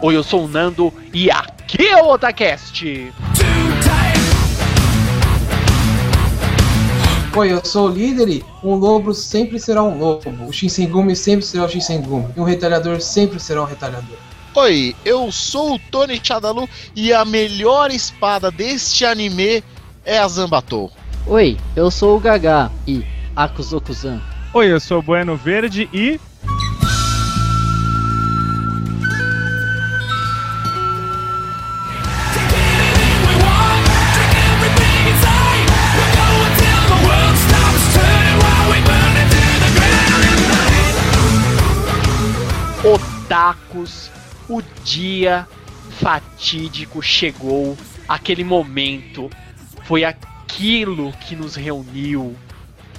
Oi, eu sou o Nando e aqui é o Otacast! Oi, eu sou o líder e um lobo sempre será um lobo. O Shinsengumi sempre será o Shinsengumi. E um retalhador sempre será um retalhador. Oi, eu sou o Tony Chadalu e a melhor espada deste anime é a Zambatou. Oi, eu sou o Gaga e Akuzoku-san. Oi, eu sou o Bueno Verde e. Otakus, o dia fatídico chegou, aquele momento, foi aquilo que nos reuniu.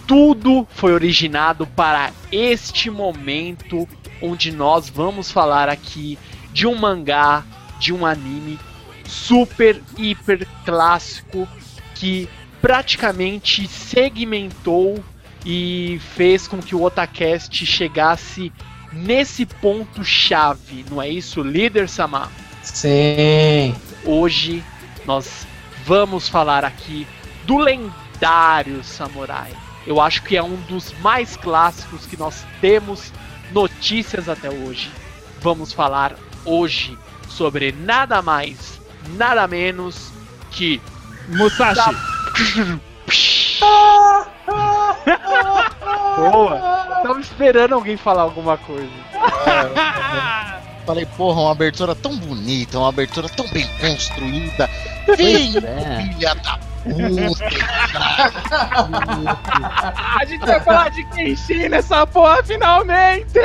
Tudo foi originado para este momento onde nós vamos falar aqui de um mangá, de um anime super hiper clássico que praticamente segmentou e fez com que o Otacast chegasse nesse ponto chave, não é isso, líder Samar? Sim. Hoje nós vamos falar aqui do lendário Samurai. Eu acho que é um dos mais clássicos que nós temos notícias até hoje. Vamos falar hoje sobre nada mais, nada menos que Musashi! Boa! Tava esperando alguém falar alguma coisa. Falei, porra, uma abertura tão bonita, uma abertura tão bem construída. Vem, é. filha da puta! A gente vai falar de Kenshin nessa porra finalmente!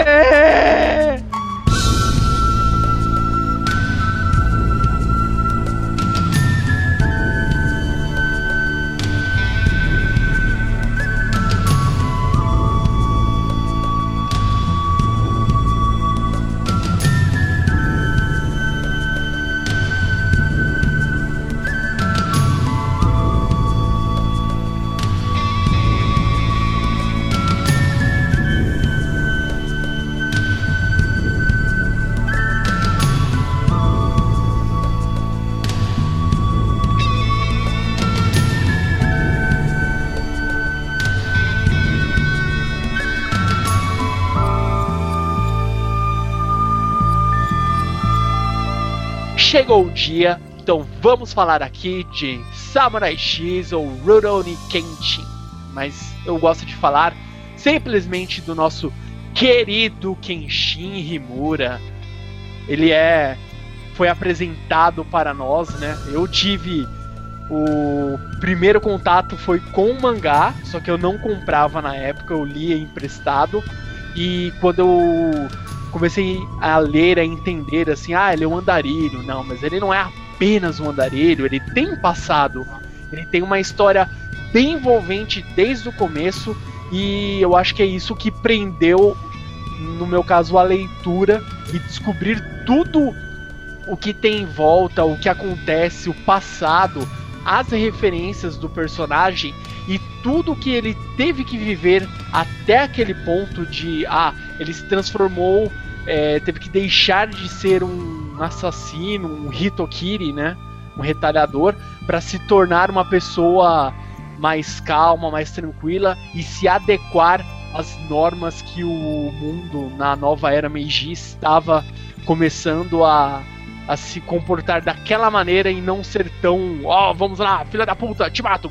Chegou o dia, então vamos falar aqui de Samurai X ou Rurouni Kenshin. Mas eu gosto de falar simplesmente do nosso querido Kenshin Himura. Ele é foi apresentado para nós, né? Eu tive o primeiro contato foi com o mangá, só que eu não comprava na época, eu lia emprestado. E quando eu comecei a ler, a entender assim, ah, ele é um andarilho. Não, mas ele não é apenas um andarilho, ele tem um passado, ele tem uma história bem envolvente desde o começo e eu acho que é isso que prendeu, no meu caso, a leitura e descobrir tudo o que tem em volta, o que acontece, o passado, as referências do personagem e tudo que ele teve que viver até aquele ponto de ah, ele se transformou, é, teve que deixar de ser um assassino, um hitokiri, né? Um retalhador, para se tornar uma pessoa mais calma, mais tranquila e se adequar às normas que o mundo na nova era Meiji estava começando a, a se comportar daquela maneira e não ser tão, ó, oh, vamos lá, filha da puta, te mato.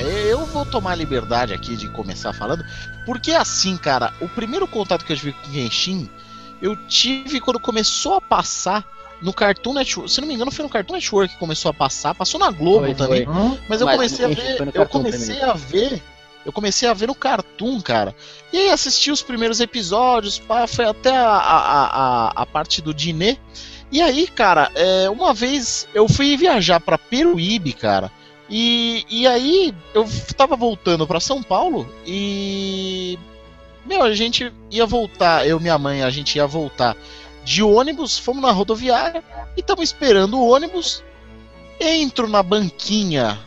Eu vou tomar liberdade aqui de começar falando, porque assim, cara, o primeiro contato que eu tive com Genshin, eu tive quando começou a passar no Cartoon Network. Se não me engano, foi no Cartoon Network que começou a passar. Passou na Globo foi, também. Foi. Mas eu mas comecei a ver. Eu comecei também. a ver. Eu comecei a ver no Cartoon, cara. E aí assisti os primeiros episódios, pá, foi até a, a, a, a parte do Diné. E aí, cara, é, uma vez eu fui viajar para Peruíbe, cara. E, e aí eu tava voltando para São Paulo e. Meu, a gente ia voltar, eu e minha mãe, a gente ia voltar de ônibus, fomos na rodoviária e estamos esperando o ônibus. Entro na banquinha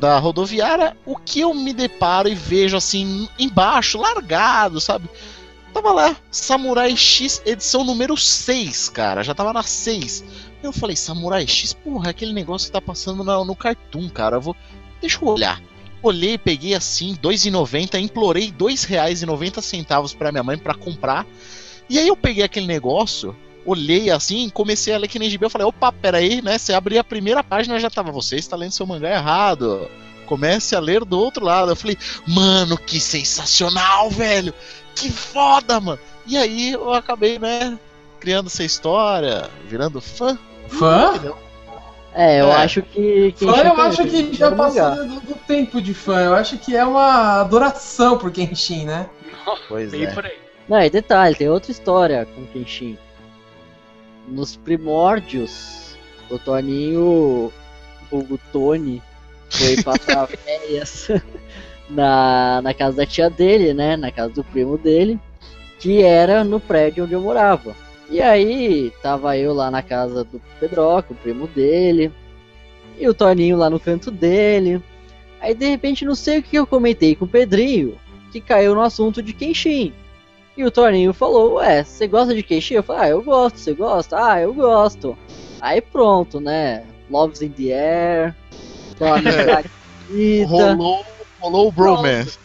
da rodoviária, o que eu me deparo e vejo assim embaixo, largado, sabe? Tava lá, Samurai X edição número 6, cara, já tava na 6. Eu falei, Samurai X, porra, é aquele negócio que tá passando no, no Cartoon, cara, eu vou. Deixa eu olhar. Olhei, peguei assim, R$2,90, implorei R$2,90 pra minha mãe para comprar. E aí eu peguei aquele negócio, olhei assim, comecei a ler que nem gibi, eu falei, opa, peraí, né? Você abrir a primeira página já tava, você está lendo seu mangá errado. Comece a ler do outro lado. Eu falei, mano, que sensacional, velho! Que foda, mano! E aí eu acabei, né, criando essa história, virando fã. Fã? É, eu é. acho que. que fã eu acho que já passou do, do, tempo de fã. Eu acho que é uma adoração por Kenshin, né? Pois é. Não, e detalhe, tem outra história com Kenshin. Nos primórdios, o Toninho, o Tony, foi passar férias na, na casa da tia dele, né? Na casa do primo dele, que era no prédio onde eu morava. E aí, tava eu lá na casa do Pedroca, o primo dele, e o Toninho lá no canto dele. Aí de repente, não sei o que eu comentei com o Pedrinho, que caiu no assunto de Kenshin. E o Toninho falou, ué, você gosta de Kenshin? Eu falei, ah, eu gosto, você gosta? Ah, eu gosto. Aí pronto, né? Loves in the Air. rolou, rolou o bromance.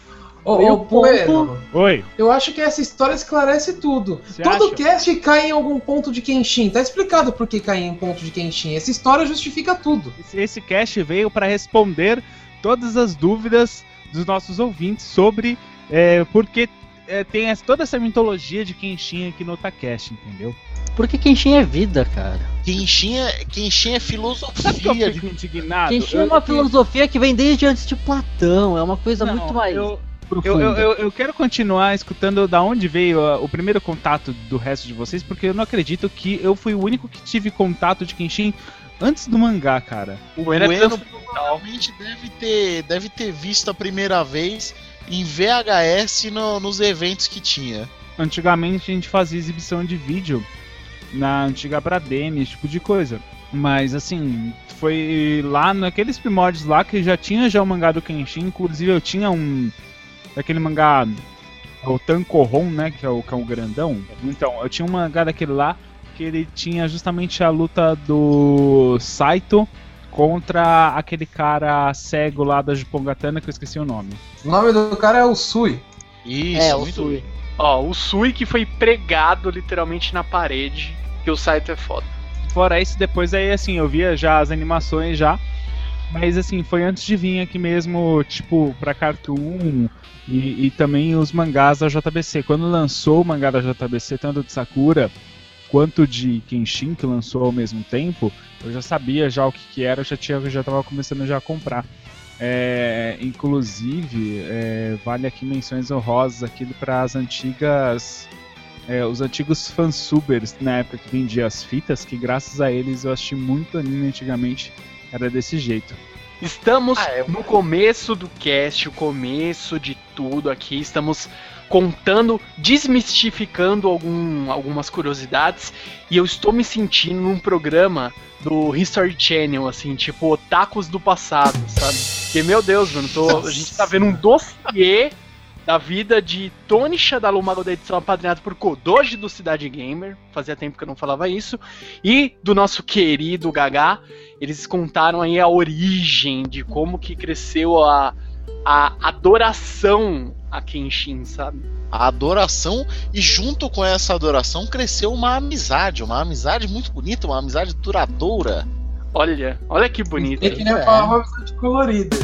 Ô, ô Poeiro, Oi. Eu acho que essa história esclarece tudo. Você Todo acha? cast cai em algum ponto de Kenshin. Tá explicado por que cai em um ponto de Kenshin. Essa história justifica tudo. Esse, esse cast veio para responder todas as dúvidas dos nossos ouvintes sobre é, por que é, tem essa, toda essa mitologia de Kenshin aqui no Otacast, entendeu? Porque Kenshin é vida, cara. Kenshin é, Kenshin é filosofia. Sabe que eu fico indignado? Kenshin eu, é uma eu, filosofia que vem desde antes de Platão. É uma coisa não, muito mais. Eu, eu, eu, eu, quero continuar escutando da onde veio uh, o primeiro contato do resto de vocês, porque eu não acredito que eu fui o único que tive contato de Kenshin antes do mangá, cara. O Bueno provavelmente deve ter, deve ter visto a primeira vez em VHS no, nos eventos que tinha. Antigamente a gente fazia exibição de vídeo na antiga Bradene, esse tipo de coisa. Mas assim, foi lá naqueles primórdios lá que já tinha já o mangá do Kenshin, inclusive eu tinha um daquele mangá o Tankohon, né, que é o cão grandão. Então, eu tinha um mangá daquele lá que ele tinha justamente a luta do Saito contra aquele cara cego lá da Jupongatana que eu esqueci o nome. O nome do cara é o Sui. Isso, é, o Sui. Ó, o Sui que foi pregado literalmente na parede, que o Saito é foda. Fora isso, depois aí assim, eu via já as animações já. Mas assim, foi antes de vir aqui mesmo, tipo, pra Cartoon e, e também os mangás da JBC. Quando lançou o mangá da JBC, tanto de Sakura quanto de Kenshin, que lançou ao mesmo tempo, eu já sabia já o que, que era, eu já tinha, já estava começando já a comprar. É, inclusive, é, vale aqui menções honrosas aqui para as antigas, é, os antigos fansubers na época que vendia as fitas, que graças a eles eu assisti muito anime antigamente, era desse jeito. Estamos ah, é... no começo do cast, o começo de tudo aqui. Estamos contando, desmistificando algum, algumas curiosidades. E eu estou me sentindo num programa do History Channel, assim, tipo otakus do passado, sabe? Porque, meu Deus, mano, tô, a gente tá vendo um dossiê da vida de Tony Shadalumago da edição apadrinhado por Kodoji do Cidade Gamer. Fazia tempo que eu não falava isso. E do nosso querido Gagá. Eles contaram aí a origem de como que cresceu a, a adoração a Kenshin, sabe? A adoração, e junto com essa adoração cresceu uma amizade, uma amizade muito bonita, uma amizade duradoura. Olha, olha que bonito. Tem que é. falar uma amizade colorida.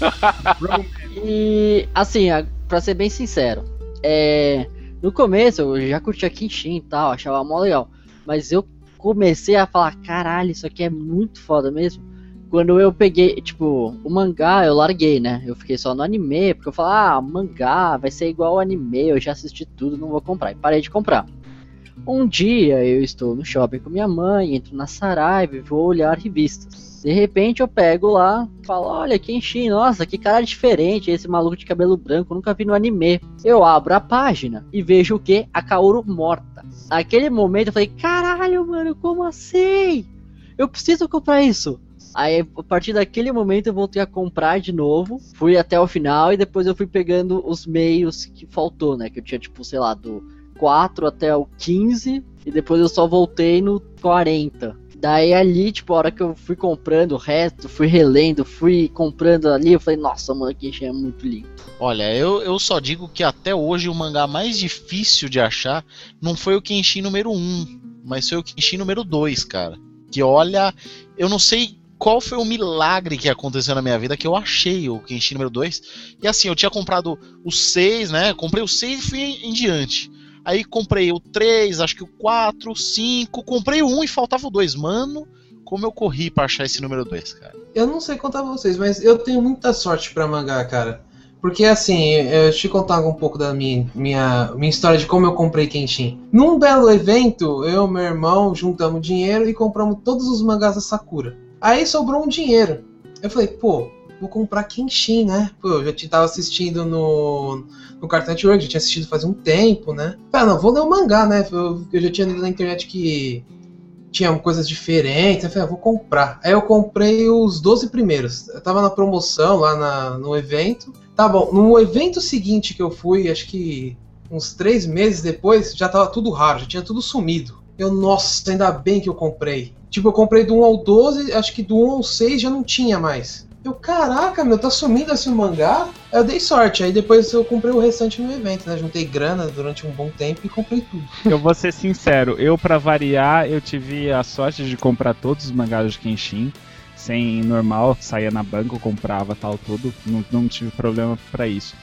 E assim, pra ser bem sincero, é, no começo eu já curtia Kenshin e tal, achava mó legal. Mas eu comecei a falar, caralho, isso aqui é muito foda mesmo. Quando eu peguei, tipo, o mangá eu larguei, né? Eu fiquei só no anime, porque eu falei, ah, mangá vai ser igual ao anime, eu já assisti tudo, não vou comprar. E parei de comprar. Um dia eu estou no shopping com minha mãe, entro na Saraiva e vou olhar revistas. De repente eu pego lá, falo, olha, Kenshin, nossa, que cara diferente, esse maluco de cabelo branco, nunca vi no anime. Eu abro a página e vejo o que? A Kaoru morta. Naquele momento eu falei, caralho, mano, como assim? Eu preciso comprar isso. Aí, a partir daquele momento, eu voltei a comprar de novo. Fui até o final e depois eu fui pegando os meios que faltou, né? Que eu tinha, tipo, sei lá, do 4 até o 15. E depois eu só voltei no 40. Daí ali, tipo, a hora que eu fui comprando o resto, fui relendo, fui comprando ali, eu falei, nossa, mano, que é muito lindo. Olha, eu, eu só digo que até hoje o mangá mais difícil de achar não foi o Kenshin número 1, mas foi o Kenshin número 2, cara. Que olha, eu não sei qual foi o milagre que aconteceu na minha vida que eu achei o Kenshin número 2. E assim, eu tinha comprado o 6, né? Comprei o 6 e fui em diante. Aí comprei o 3, acho que o 4, o 5, comprei o 1 e faltava o 2. Mano, como eu corri pra achar esse número 2, cara. Eu não sei contar pra vocês, mas eu tenho muita sorte pra mangá, cara. Porque assim, eu te contar um pouco da minha, minha, minha história de como eu comprei Kenshin. Num belo evento, eu e meu irmão juntamos dinheiro e compramos todos os mangás da Sakura. Aí sobrou um dinheiro. Eu falei, pô, vou comprar Kenshin, né? Pô, eu já tava assistindo no, no Cartoon Network, já tinha assistido faz um tempo, né? Ah, não, vou ler o mangá, né? Eu, eu já tinha lido na internet que tinha coisas diferentes. Eu falei, ah, vou comprar. Aí eu comprei os 12 primeiros. Eu tava na promoção lá na, no evento. Tá bom, no evento seguinte que eu fui, acho que uns três meses depois, já tava tudo raro, já tinha tudo sumido. Eu, nossa, ainda bem que eu comprei. Tipo, eu comprei do 1 ao 12, acho que do 1 ao 6 já não tinha mais. Eu, caraca, meu, tá sumindo assim o mangá? Eu dei sorte. Aí depois eu comprei o restante no evento, né? Juntei grana durante um bom tempo e comprei tudo. Eu vou ser sincero, eu para variar, eu tive a sorte de comprar todos os mangás de Kenshin. Sem normal, saía na banca, comprava tal, tudo. Não, não tive problema para isso.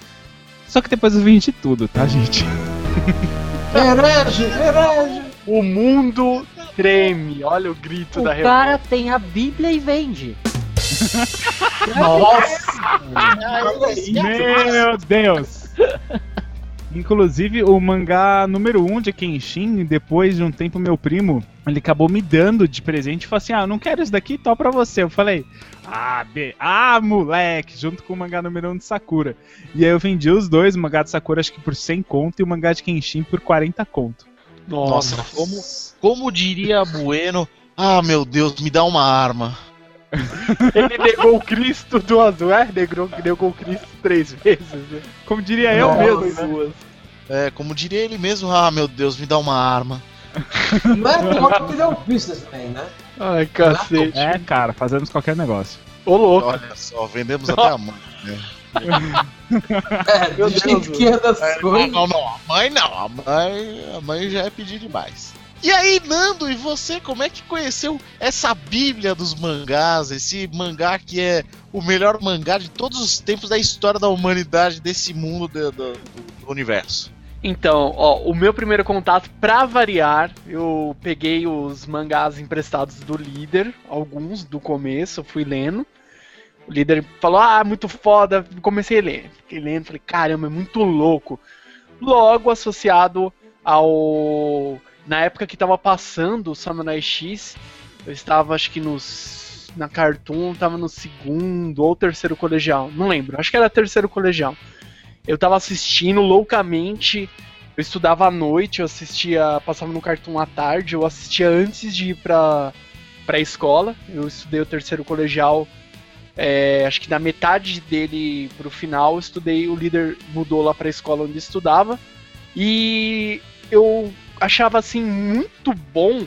Só que depois eu vendi tudo, tá, gente? herege, herege! O mundo treme, olha o grito o da revolta. O cara tem a Bíblia e vende. Nossa! Meu Deus! Inclusive, o mangá número 1 um de Kenshin, depois de um tempo, meu primo, ele acabou me dando de presente e falou assim: Ah, não quero isso daqui, tó pra você. Eu falei, ah, be... ah, moleque, junto com o mangá número 1 um de Sakura. E aí eu vendi os dois, o mangá de Sakura acho que por 100 conto e o mangá de Kenshin por 40 conto. Nossa, Nossa como, como diria Bueno, ah, meu Deus, me dá uma arma. Ele negou o Cristo duas vezes. É, negou, negou o Cristo três vezes. Né? Como diria eu mesmo. Né? É, como diria ele mesmo, ah meu Deus, me dá uma arma. Não é pior que ele é um businessman, né? Ai, cacete. É, cara, fazemos qualquer negócio. Ô, louco. Olha só, vendemos até a mãe. Né? é, Meu Deus, que é das é, coisas. Não, não, não, a mãe não. A mãe, a mãe já é pedir demais. E aí, Nando, e você, como é que conheceu essa bíblia dos mangás, esse mangá que é o melhor mangá de todos os tempos da história da humanidade, desse mundo do, do, do universo? Então, ó, o meu primeiro contato, pra variar, eu peguei os mangás emprestados do líder, alguns do começo, fui lendo. O líder falou, ah, muito foda, comecei a ler. Fiquei lendo, falei, caramba, é muito louco. Logo associado ao na época que tava passando o Samurai X, eu estava acho que nos na Cartoon, tava no segundo ou terceiro colegial, não lembro, acho que era terceiro colegial. eu tava assistindo loucamente. Eu estudava à noite, eu assistia, passava no Cartoon à tarde, eu assistia antes de ir pra, pra escola. Eu estudei o terceiro colegial, é, acho que na metade dele pro final, eu estudei, o líder mudou lá pra escola onde estudava. E eu achava assim muito bom,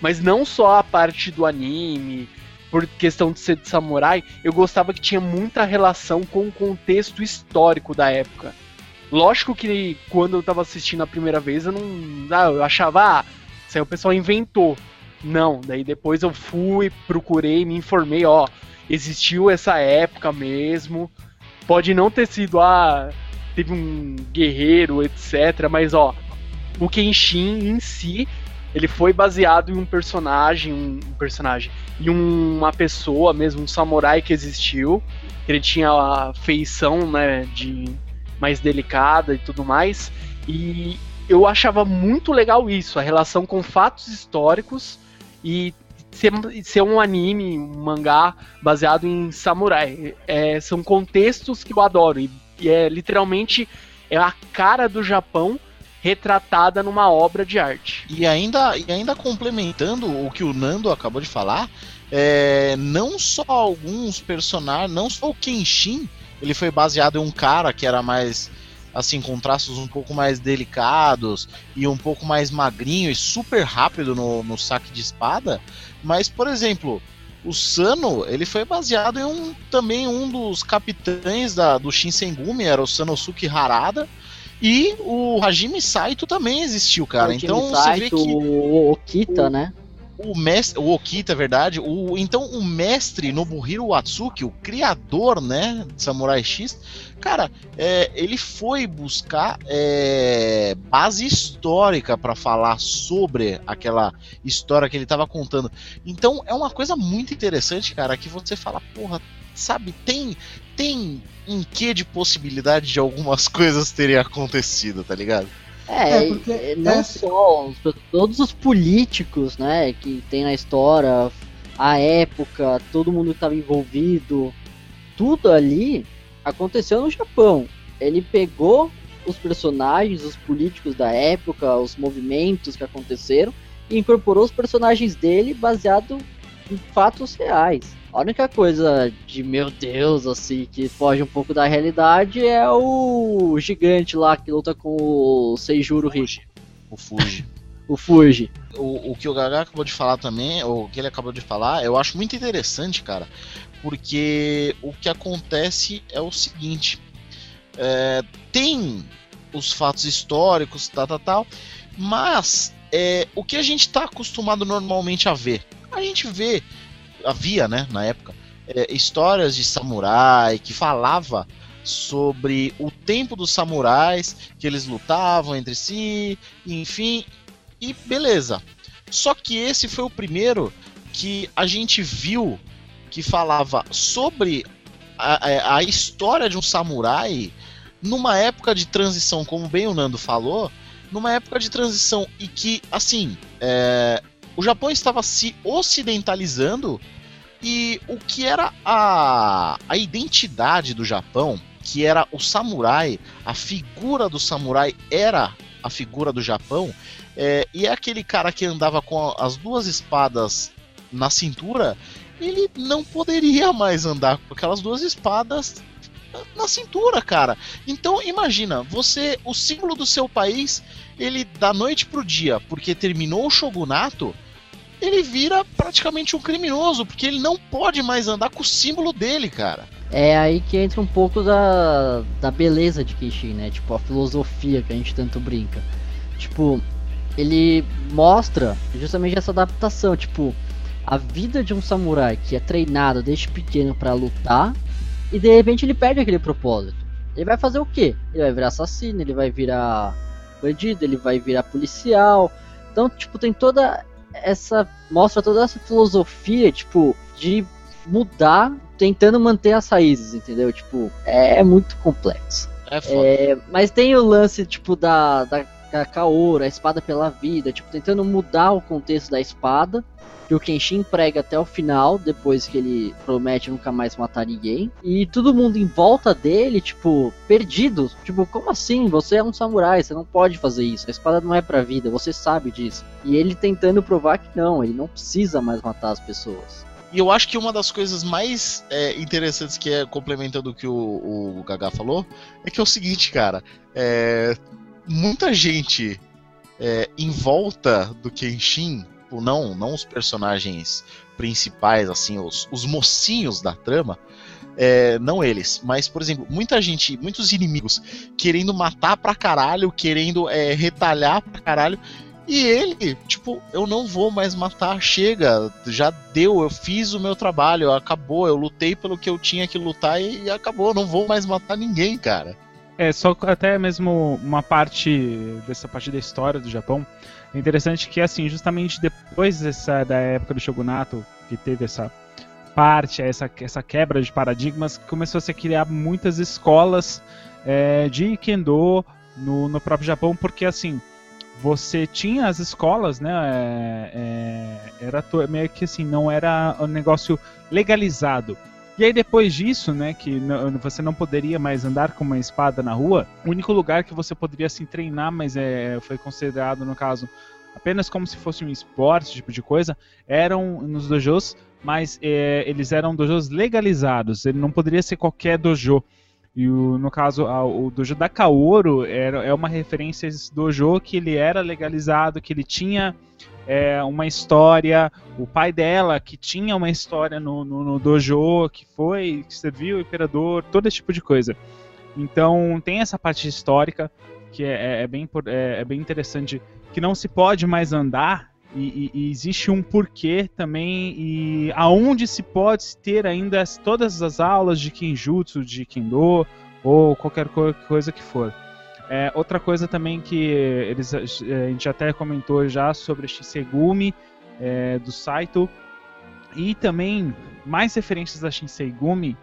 mas não só a parte do anime, por questão de ser de samurai, eu gostava que tinha muita relação com o contexto histórico da época. Lógico que quando eu tava assistindo a primeira vez, eu não. Ah, eu achava, ah, isso aí o pessoal inventou. Não, daí depois eu fui, procurei, me informei, ó, existiu essa época mesmo. Pode não ter sido, ah, teve um guerreiro, etc. Mas ó, o Kenshin em si, ele foi baseado em um personagem, um personagem, em uma pessoa mesmo, um samurai que existiu. Ele tinha a feição, né, de mais delicada e tudo mais. E eu achava muito legal isso, a relação com fatos históricos e ser, ser um anime, um mangá baseado em samurai. É, são contextos que eu adoro e e é literalmente é a cara do Japão retratada numa obra de arte. E ainda, e ainda complementando o que o Nando acabou de falar, é, não só alguns personagens, não só o Kenshin, ele foi baseado em um cara que era mais assim com traços um pouco mais delicados e um pouco mais magrinho e super rápido no, no saque de espada, mas por exemplo, o Sano, ele foi baseado em um também um dos capitães da, do Shinsengumi, era o Sanosuke Harada. E o Hajime Saito também existiu, cara. então Saito, você vê que o Okita, o, né? o mestre, o Okita, é verdade. O, então o mestre Nobuhiro Watsuki, o criador, né, de Samurai X, cara, é, ele foi buscar é, base histórica para falar sobre aquela história que ele estava contando. Então é uma coisa muito interessante, cara, que você fala, porra, sabe, tem tem um quê de possibilidade de algumas coisas terem acontecido, tá ligado? É, é não é... só todos os políticos, né, que tem na história, a época, todo mundo que estava envolvido, tudo ali aconteceu no Japão. Ele pegou os personagens, os políticos da época, os movimentos que aconteceram e incorporou os personagens dele baseado em fatos reais. A única coisa de meu Deus, assim, que foge um pouco da realidade é o gigante lá que luta com o Seijuro Rishi. O Fuji. o Fuji. O, o que o Gaga acabou de falar também, ou o que ele acabou de falar, eu acho muito interessante, cara, porque o que acontece é o seguinte: é, tem os fatos históricos, tal, tal, tal, mas é, o que a gente está acostumado normalmente a ver? A gente vê havia, né, na época, é, histórias de samurai que falava sobre o tempo dos samurais, que eles lutavam entre si, enfim, e beleza. Só que esse foi o primeiro que a gente viu que falava sobre a, a história de um samurai numa época de transição, como bem o Nando falou, numa época de transição e que, assim, é, o Japão estava se ocidentalizando e o que era a, a identidade do Japão, que era o samurai, a figura do samurai era a figura do Japão, é, e é aquele cara que andava com as duas espadas na cintura, ele não poderia mais andar com aquelas duas espadas na cintura, cara. Então imagina, você, o símbolo do seu país, ele da noite pro dia, porque terminou o shogunato, ele vira praticamente um criminoso, porque ele não pode mais andar com o símbolo dele, cara. É aí que entra um pouco da, da beleza de Kenshin, né? Tipo, a filosofia que a gente tanto brinca. Tipo, ele mostra justamente essa adaptação, tipo, a vida de um samurai que é treinado desde pequeno para lutar e de repente ele perde aquele propósito. Ele vai fazer o quê? Ele vai virar assassino, ele vai virar bandido, ele vai virar policial. Então, tipo, tem toda essa mostra toda essa filosofia, tipo, de mudar, tentando manter as raízes, entendeu? Tipo, é muito complexo. É foda. É, mas tem o lance, tipo, da, da a Kaoru, a espada pela vida, tipo, tentando mudar o contexto da espada, que o Kenshin prega até o final, depois que ele promete nunca mais matar ninguém. E todo mundo em volta dele, tipo, perdido. Tipo, como assim? Você é um samurai, você não pode fazer isso. A espada não é pra vida, você sabe disso. E ele tentando provar que não, ele não precisa mais matar as pessoas. E eu acho que uma das coisas mais é, interessantes que é complementando o que o, o Gaga falou é que é o seguinte, cara. É, muita gente é, em volta do Kenshin, não, não os personagens principais, assim, os, os mocinhos da trama, é, não eles, mas, por exemplo, muita gente, muitos inimigos querendo matar pra caralho, querendo é, retalhar pra caralho, e ele, tipo, eu não vou mais matar, chega, já deu, eu fiz o meu trabalho, acabou, eu lutei pelo que eu tinha que lutar e acabou, não vou mais matar ninguém, cara. É, só até mesmo uma parte dessa parte da história do Japão. É interessante que, assim, justamente depois dessa, da época do Shogunato, que teve essa parte, essa, essa quebra de paradigmas, começou a se criar muitas escolas é, de Kendo no, no próprio Japão, porque, assim, você tinha as escolas, né? É, é, era meio que assim, não era um negócio legalizado. E aí depois disso, né, que você não poderia mais andar com uma espada na rua, o único lugar que você poderia assim treinar, mas é, foi considerado no caso apenas como se fosse um esporte, tipo de coisa, eram nos dojos, mas é, eles eram dojos legalizados. Ele não poderia ser qualquer dojo. E o, no caso, a, o dojo da Kaoru era, é uma referência a esse dojo que ele era legalizado, que ele tinha é, uma história. O pai dela, que tinha uma história no, no, no dojo, que foi, que serviu o imperador, todo esse tipo de coisa. Então tem essa parte histórica que é, é, é bem, é, é, bem interessante, que não se pode mais andar e, e, e, existe um porquê também e aonde se pode ter ainda todas as aulas de Kinjutsu, de Kendo ou qualquer coisa que for. É, outra coisa também que eles, a gente até comentou já sobre Shisegumi é, do Saito e também mais referências a Shinsegumi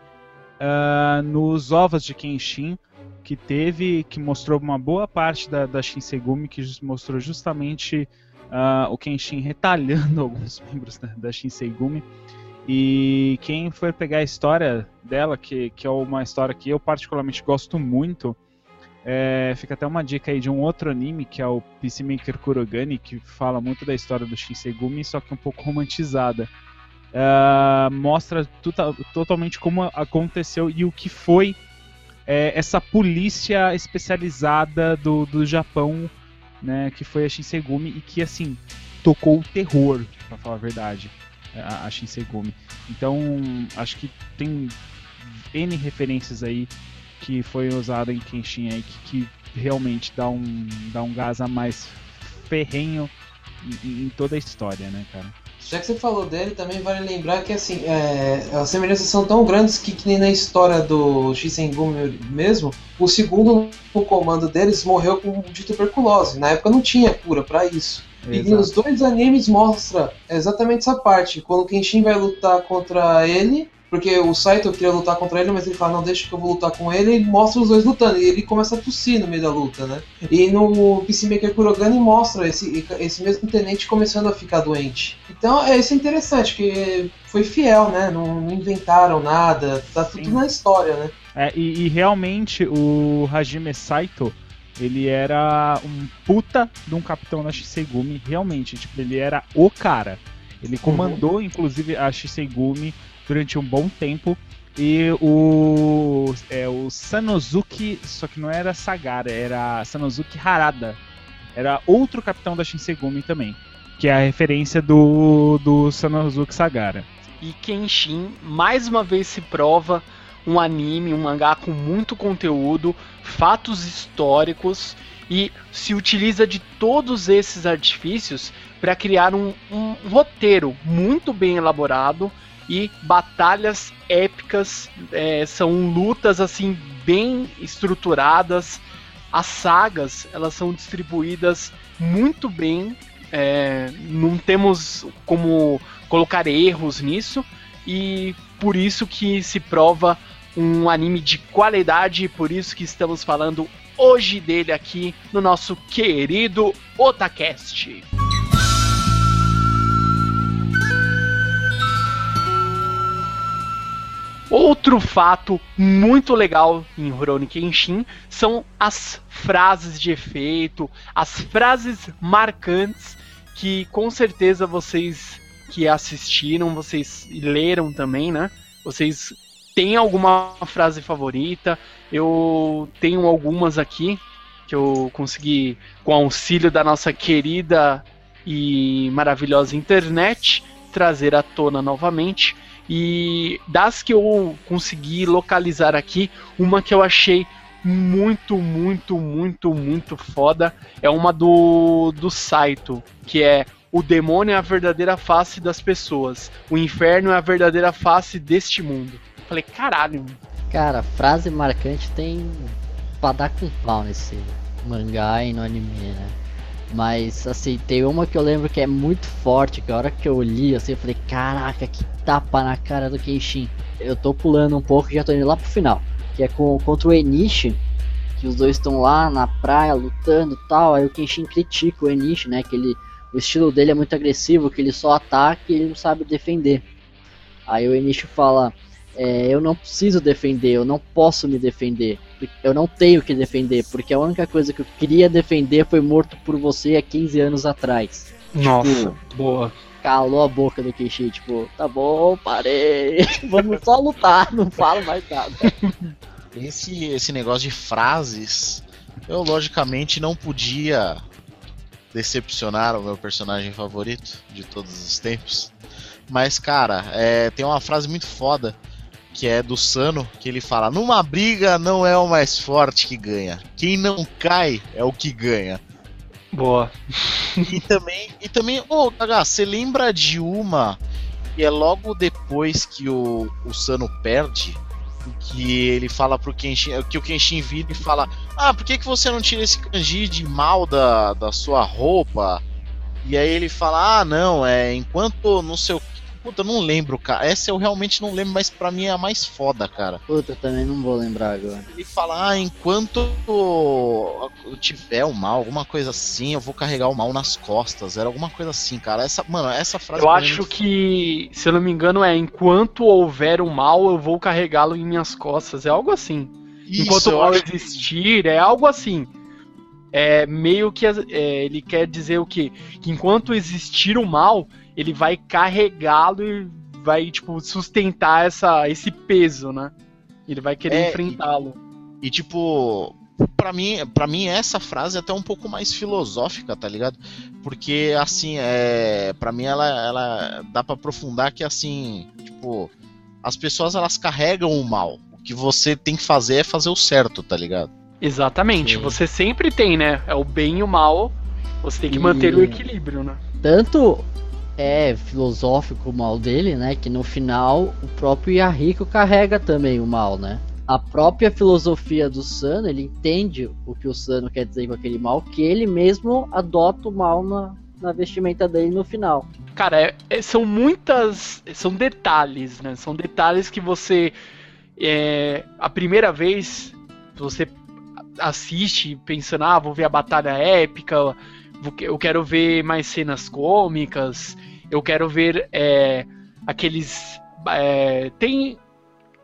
uh, nos ovos de Kenshin que teve, que mostrou uma boa parte da, da Shinsegumi, que mostrou justamente uh, o Kenshin retalhando alguns membros da, da Shinsegumi. E quem for pegar a história dela, que, que é uma história que eu particularmente gosto muito, é, fica até uma dica aí de um outro anime, que é o Peacemaker Kurogani, que fala muito da história do Shinsegumi, só que um pouco romantizada. Uh, mostra tuta, totalmente como aconteceu e o que foi é, essa polícia especializada do, do Japão né, que foi a Shinsegumi e que assim tocou o terror, para falar a verdade, a, a Shinsegumi. Então, acho que tem N referências aí que foi usada em Kenshin aí que, que, realmente dá um dá um gás a mais ferrenho em, em toda a história, né, cara? Já que você falou dele, também vale lembrar que assim, é, as semelhanças são tão grandes que, que nem na história do Shisengumi mesmo, o segundo no comando deles morreu com, de tuberculose. Na época não tinha cura para isso. Exato. E nos dois animes mostra exatamente essa parte. Quando o Kenshin vai lutar contra ele, porque o Saito queria lutar contra ele, mas ele fala, não, deixa que eu vou lutar com ele, e mostra os dois lutando. E ele começa a tossir no meio da luta, né? E no Peacemaker Kurogane mostra esse, esse mesmo tenente começando a ficar doente. Então, é, isso é interessante, que foi fiel, né? Não, não inventaram nada, tá Sim. tudo na história, né? É, e, e realmente o Hajime Saito, ele era um puta de um capitão na Shisegumi, realmente, tipo, ele era o cara. Ele comandou, uhum. inclusive, a Shisegumi durante um bom tempo. E o, é, o Sanosuke, só que não era Sagara, era Sanosuke Harada. Era outro capitão da Shinsegumi também, que é a referência do, do Sanosuke Sagara. E Kenshin, mais uma vez, se prova um anime, um mangá com muito conteúdo, fatos históricos e se utiliza de todos esses artifícios para criar um, um, um roteiro muito bem elaborado e batalhas épicas, é, são lutas assim bem estruturadas. As sagas elas são distribuídas muito bem, é, não temos como colocar erros nisso e por isso que se prova um anime de qualidade, por isso que estamos falando hoje dele aqui no nosso querido Otacast. Outro fato muito legal em Rurouni Kenshin são as frases de efeito, as frases marcantes que com certeza vocês que assistiram, vocês leram também, né? Vocês têm alguma frase favorita? Eu tenho algumas aqui que eu consegui com o auxílio da nossa querida e maravilhosa internet trazer à tona novamente. E das que eu consegui localizar aqui, uma que eu achei muito, muito, muito, muito foda é uma do, do Saito, que é o demônio é a verdadeira face das pessoas, o inferno é a verdadeira face deste mundo. Falei, caralho. Cara, frase marcante tem pra dar com pau nesse mangá e no anime, né? Mas, assim, tem uma que eu lembro que é muito forte, que a hora que eu li, assim, eu falei, caraca, que tapa na cara do Kenshin. Eu tô pulando um pouco e já tô indo lá pro final. Que é com, contra o Enishi, que os dois estão lá na praia lutando tal. Aí o Kenshin critica o Enishi, né? Que ele, o estilo dele é muito agressivo, que ele só ataca e ele não sabe defender. Aí o Enishi fala, é, eu não preciso defender, eu não posso me defender eu não tenho que defender, porque a única coisa que eu queria defender foi morto por você há 15 anos atrás. Nossa, tipo, boa. Calou a boca do Keishi, tipo, tá bom, parei, vamos só lutar, não falo mais nada. Esse, esse negócio de frases, eu logicamente não podia decepcionar o meu personagem favorito de todos os tempos. Mas, cara, é, tem uma frase muito foda que é do Sano, que ele fala: numa briga não é o mais forte que ganha. Quem não cai é o que ganha. Boa. e também, e também, ô, oh, você lembra de uma que é logo depois que o, o Sano perde? Que ele fala pro Kenshin, que o Kenshin vira e fala: Ah, por que, que você não tira esse kanji de mal da, da sua roupa? E aí ele fala: Ah, não, é enquanto não sei o Puta, eu não lembro, cara. Essa eu realmente não lembro, mas pra mim é a mais foda, cara. Puta, também não vou lembrar agora. Ele fala, ah, enquanto eu tiver o mal, alguma coisa assim, eu vou carregar o mal nas costas. Era alguma coisa assim, cara. Essa, mano, essa frase. Eu acho que, se eu não me engano, é enquanto houver o mal, eu vou carregá-lo em minhas costas. É algo assim. Isso, enquanto o mal existir, que... é algo assim. É meio que é, ele quer dizer o quê? Que enquanto existir o mal, ele vai carregá-lo e vai, tipo, sustentar essa, esse peso, né? Ele vai querer é, enfrentá-lo. E, e, tipo, para mim, para mim essa frase é até um pouco mais filosófica, tá ligado? Porque assim, é, para mim ela, ela dá para aprofundar que assim, tipo, as pessoas elas carregam o mal. O que você tem que fazer é fazer o certo, tá ligado? Exatamente. Sim. Você sempre tem, né? É o bem e o mal. Você tem que manter o equilíbrio, né? Tanto é filosófico o mal dele, né? Que no final o próprio Yahiko carrega também o mal, né? A própria filosofia do Sano, ele entende o que o Sano quer dizer com aquele mal, que ele mesmo adota o mal na, na vestimenta dele no final. Cara, é, é, são muitas. São detalhes, né? São detalhes que você. É, a primeira vez você assiste pensando, ah, vou ver a batalha épica, eu quero ver mais cenas cômicas, eu quero ver é, aqueles. É, tem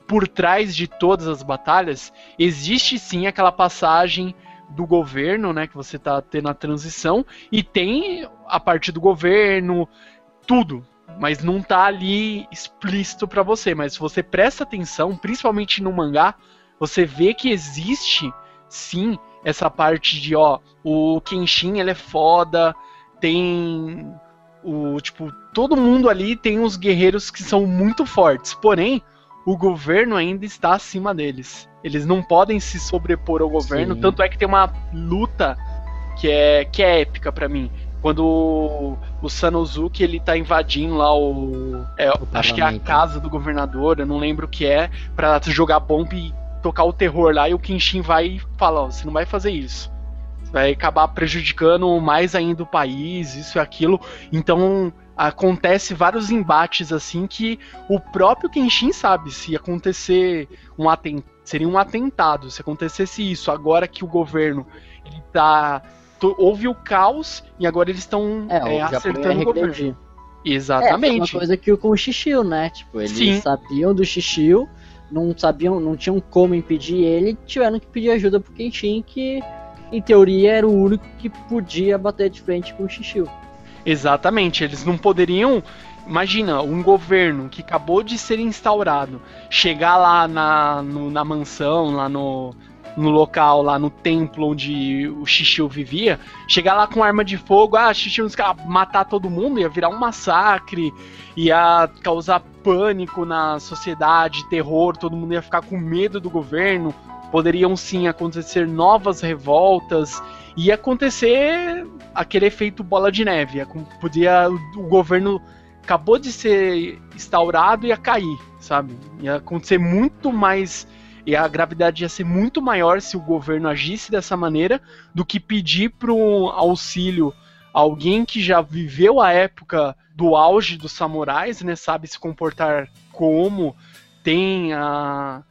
por trás de todas as batalhas, existe sim aquela passagem do governo, né, que você tá tendo a transição, e tem a parte do governo, tudo, mas não tá ali explícito para você, mas se você presta atenção, principalmente no mangá, você vê que existe sim essa parte de, ó, o Kenshin ele é foda, tem o tipo, todo mundo ali tem uns guerreiros que são muito fortes, porém o governo ainda está acima deles. Eles não podem se sobrepor ao governo, Sim. tanto é que tem uma luta que é que é épica para mim. Quando o, o Sanosuke ele tá invadindo lá o, é, o acho que é a casa do governador, eu não lembro o que é, para jogar bomba e tocar o terror lá e o Kenshin vai e fala, ó, você não vai fazer isso vai acabar prejudicando mais ainda o país, isso e aquilo. Então, acontece vários embates assim que o próprio Kenshin sabe se acontecer um atentado, seria um atentado, se acontecesse isso agora que o governo ele tá houve o caos e agora eles estão é, é, acertando o governo. Exatamente. É, uma coisa que o com o Xixiu, né? Tipo, eles Sim. sabiam do Xixiu, não sabiam, não tinham como impedir ele, tiveram que pedir ajuda pro Kenshin, que em teoria era o único que podia bater de frente com o Xixiu. Exatamente, eles não poderiam. Imagina, um governo que acabou de ser instaurado, chegar lá na, no, na mansão, lá no, no local, lá no templo onde o Xixiu vivia, chegar lá com arma de fogo, ah, Xixiu matar todo mundo, ia virar um massacre, ia causar pânico na sociedade, terror, todo mundo ia ficar com medo do governo, poderiam sim acontecer novas revoltas, ia acontecer aquele efeito bola de neve. Podia. O governo acabou de ser instaurado e ia cair, sabe? Ia acontecer muito mais. E a gravidade ia ser muito maior se o governo agisse dessa maneira do que pedir para um auxílio alguém que já viveu a época do auge dos samurais, né? Sabe se comportar como, tem a,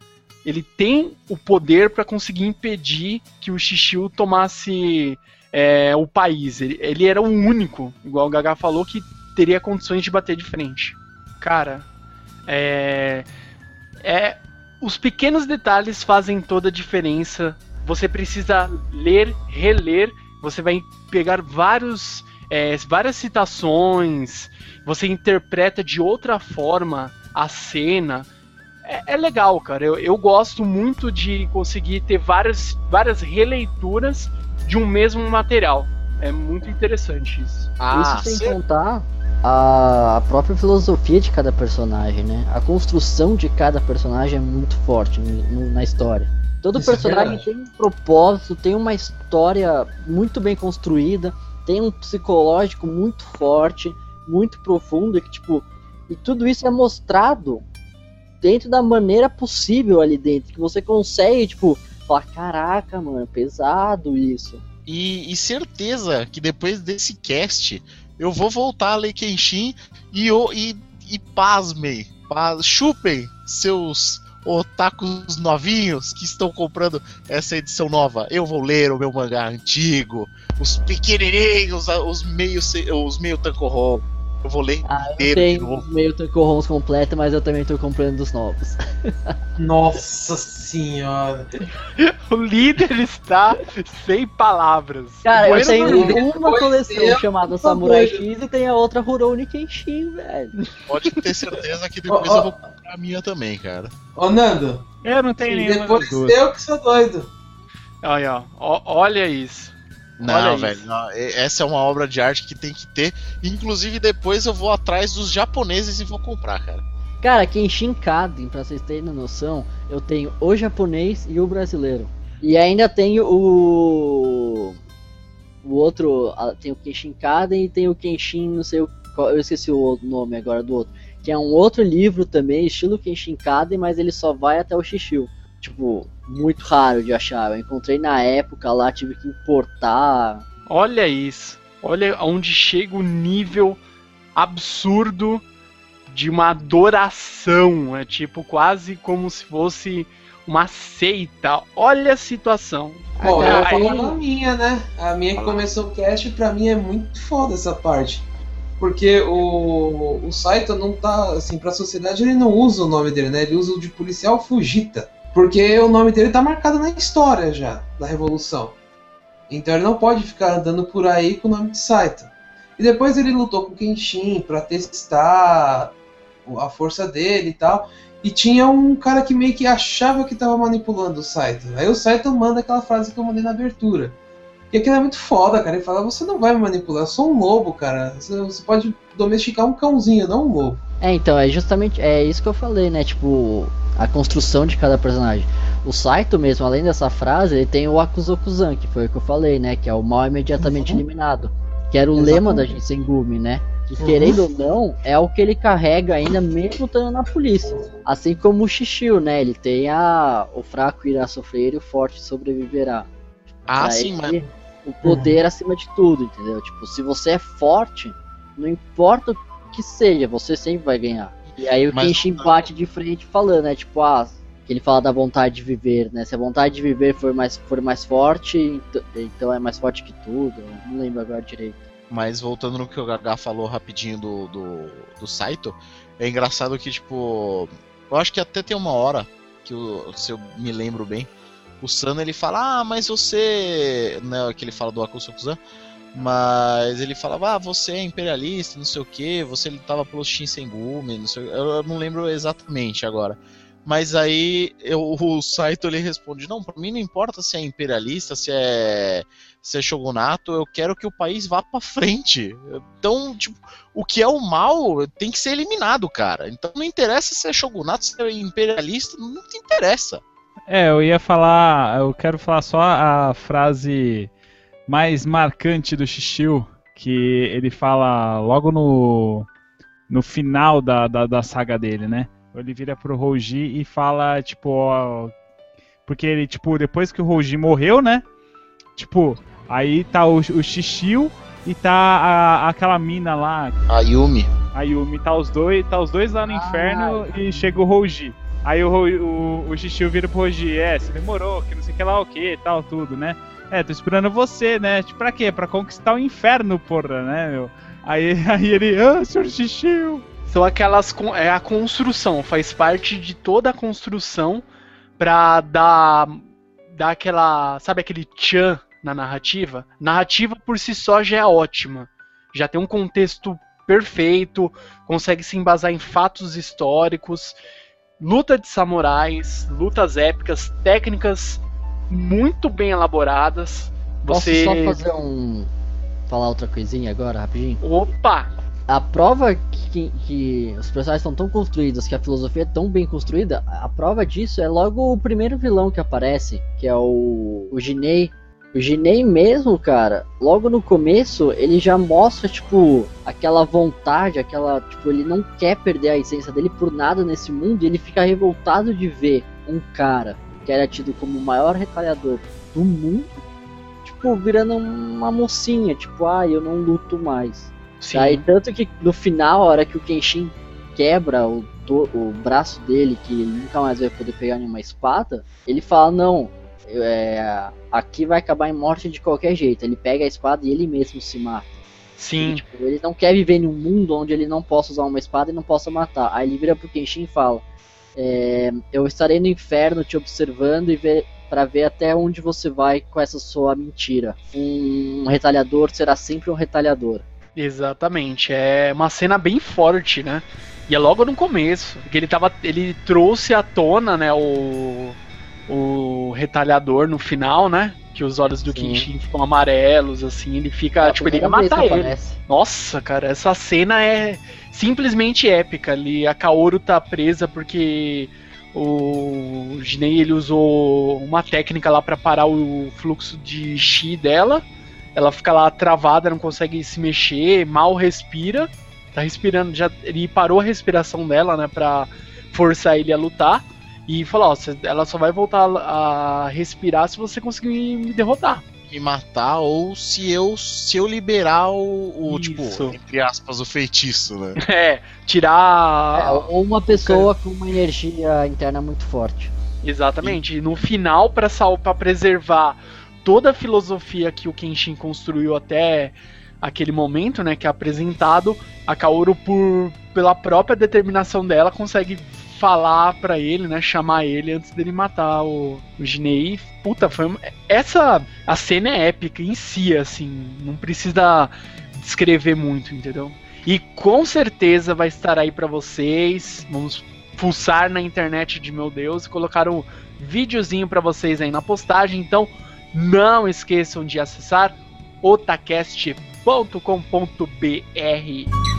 ele tem o poder para conseguir impedir que o Xixiu tomasse é, o país. Ele, ele, era o único, igual o Gaga falou, que teria condições de bater de frente. Cara, é, é os pequenos detalhes fazem toda a diferença. Você precisa ler, reler. Você vai pegar vários, é, várias citações. Você interpreta de outra forma a cena é, é, legal, cara. Eu, eu gosto muito de conseguir ter várias, várias releituras de um mesmo material. É muito interessante isso. Ah, isso sem contar a, a própria filosofia de cada personagem, né? A construção de cada personagem é muito forte no, na história. Todo isso é personagem é tem um propósito, tem uma história muito bem construída, tem um psicológico muito forte, muito profundo, que, tipo, e tudo isso é mostrado dentro da maneira possível ali dentro. Que você consegue, tipo, falar, caraca, mano, pesado isso. E, e certeza que depois desse cast eu vou voltar a ler Kenshin e, e, e pasmem, chupem seus otakus novinhos que estão comprando essa edição nova. Eu vou ler o meu mangá antigo, os pequenininhos, os meio, os meio tankohon eu vou ler ah, inteiro eu tenho meio Tankorons completo, mas eu também tô comprando dos novos. Nossa senhora. o líder está sem palavras. Cara, eu tenho uma coleção chamada Samurai X e tem a outra Rurouni Kenshin, velho. Pode ter certeza que depois oh, oh. eu vou comprar a minha também, cara. Ô, Nando. Eu não tenho nenhuma. Depois eu que sou doido. Olha, ó, olha isso. Não, velho, não, essa é uma obra de arte que tem que ter. Inclusive, depois eu vou atrás dos japoneses e vou comprar, cara. Cara, Kenshin Kaden, pra vocês terem noção, eu tenho o japonês e o brasileiro. E ainda tenho o. O outro. Tem o Kenshin Kaden e tem o Kenshin, não sei o. Eu esqueci o nome agora do outro. Que é um outro livro também, estilo Kenshin Kaden, mas ele só vai até o Shishio tipo, muito raro de achar. Eu encontrei na época lá, tive que importar. Olha isso. Olha onde chega o nível absurdo de uma adoração. É tipo quase como se fosse uma seita. Olha a situação. Bom, eu vou falar a minha, né? A minha que começou o cast, pra mim é muito foda essa parte. Porque o, o Saito não tá, assim, pra sociedade ele não usa o nome dele, né? Ele usa o de policial Fujita. Porque o nome dele tá marcado na história já, da Revolução. Então ele não pode ficar andando por aí com o nome de Saito. E depois ele lutou com Kenshin para testar a força dele e tal. E tinha um cara que meio que achava que tava manipulando o Saito. Aí o Saito manda aquela frase que eu mandei na abertura. E aquilo é muito foda, cara. Ele fala: Você não vai me manipular, eu sou um lobo, cara. Você pode domesticar um cãozinho, não um lobo. É, então, é justamente é isso que eu falei, né? Tipo, a construção de cada personagem. O Saito mesmo, além dessa frase, ele tem o Akuzokuzan, que foi o que eu falei, né? Que é o mal imediatamente uhum. eliminado. Que era o Exatamente. lema da Jinsengumi, né? Que uhum. querendo ou não, é o que ele carrega ainda mesmo estando na polícia. Assim como o Shishio, né? Ele tem a. O fraco irá sofrer e o forte sobreviverá. Ah, pra sim, mano. O poder uhum. acima de tudo, entendeu? Tipo, se você é forte, não importa que seja, você sempre vai ganhar. E aí o Mas- Kenshin bate de frente falando, né? Tipo, ah, que ele fala da vontade de viver, né? Se a vontade de viver for mais, for mais forte, ent- então é mais forte que tudo. Não lembro agora direito. Mas voltando no que o Gaga falou rapidinho do, do, do Saito, é engraçado que, tipo, eu acho que até tem uma hora, que o, se eu me lembro bem, o Sano ele fala, ah, mas você. Né, que ele fala do Akusokuzan, mas ele falava, ah, você é imperialista, não sei o que, você lutava pelo Shinsengumi, não sei, eu, não lembro exatamente agora. Mas aí eu, o Saito ele responde, não, pra mim não importa se é imperialista, se é se é shogunato, eu quero que o país vá pra frente. Então, tipo, o que é o mal tem que ser eliminado, cara. Então não interessa se é shogunato, se é imperialista, não te interessa. É, eu ia falar. Eu quero falar só a frase mais marcante do Shishio, que ele fala logo no, no final da, da, da saga dele, né? Ele vira pro Roji e fala, tipo, ó. Porque ele, tipo, depois que o Roji morreu, né? Tipo, aí tá o, o Shishio e tá a- aquela mina lá, A Yumi. a Yumi tá os dois, tá os dois lá no Ah, inferno e chega o Roji. Aí o, o, o Shishio vira pro Roji, é, você demorou, que não sei o que lá o que tal, tudo, né? É, tô esperando você, né? Tipo, pra quê? Pra conquistar o inferno, porra, né, meu? Aí, aí ele, ah, senhor Shishio. São aquelas. É a construção, faz parte de toda a construção pra dar. dar aquela. Sabe aquele tchan na narrativa? Narrativa por si só já é ótima. Já tem um contexto perfeito, consegue se embasar em fatos históricos, luta de samurais, lutas épicas, técnicas muito bem elaboradas. Posso Você. só fazer um. falar outra coisinha agora, rapidinho? Opa! A prova que, que os personagens estão tão construídos, que a filosofia é tão bem construída, a prova disso é logo o primeiro vilão que aparece, que é o, o Ginei. O Ginei mesmo, cara, logo no começo, ele já mostra, tipo, aquela vontade, aquela. Tipo, ele não quer perder a essência dele por nada nesse mundo e ele fica revoltado de ver um cara que era tido como o maior retalhador do mundo, tipo, virando uma mocinha, tipo, ah, eu não luto mais. Sim. Aí, tanto que no final, a hora que o Kenshin quebra o, o braço dele, que ele nunca mais vai poder pegar nenhuma espada, ele fala, não, é, aqui vai acabar em morte de qualquer jeito. Ele pega a espada e ele mesmo se mata. Sim. Ele, tipo, ele não quer viver num mundo onde ele não possa usar uma espada e não possa matar. Aí ele vira pro Kenshin e fala, é, eu estarei no inferno te observando e ver para ver até onde você vai com essa sua mentira. Um retalhador será sempre um retalhador. Exatamente, é uma cena bem forte, né? E é logo no começo, que ele tava, ele trouxe à tona, né, o o retalhador no final, né? Que os olhos do. Kenshin ficam amarelos, assim, ele fica, É tipo, ele ia matar ele. Nossa, cara, essa cena é simplesmente épica ali. A Kaoru tá presa porque o Jinei ele usou uma técnica lá pra parar o fluxo de chi dela. Ela fica lá travada, não consegue se mexer, mal respira. Tá respirando, já ele parou a respiração dela, né, Pra forçar ele a lutar. E falou, ó, ela só vai voltar a respirar se você conseguir me derrotar. Me matar ou se eu se eu liberar o, o tipo, entre aspas, o feitiço, né? É, tirar É, ou uma pessoa com uma energia interna muito forte. Exatamente. E no final, para sal para preservar toda a filosofia que o Kenshin construiu até aquele momento, né, que é apresentado, a Kaoru por pela própria determinação dela consegue falar pra ele, né, chamar ele antes dele matar o, o Jinei. Puta, foi uma- essa a cena é épica em si, assim, não precisa descrever muito, entendeu? E com certeza vai estar aí pra vocês. Vamos fuçar na internet de meu Deus e colocar um videozinho pra vocês aí na postagem. Então não esqueçam de acessar otacast.com.br.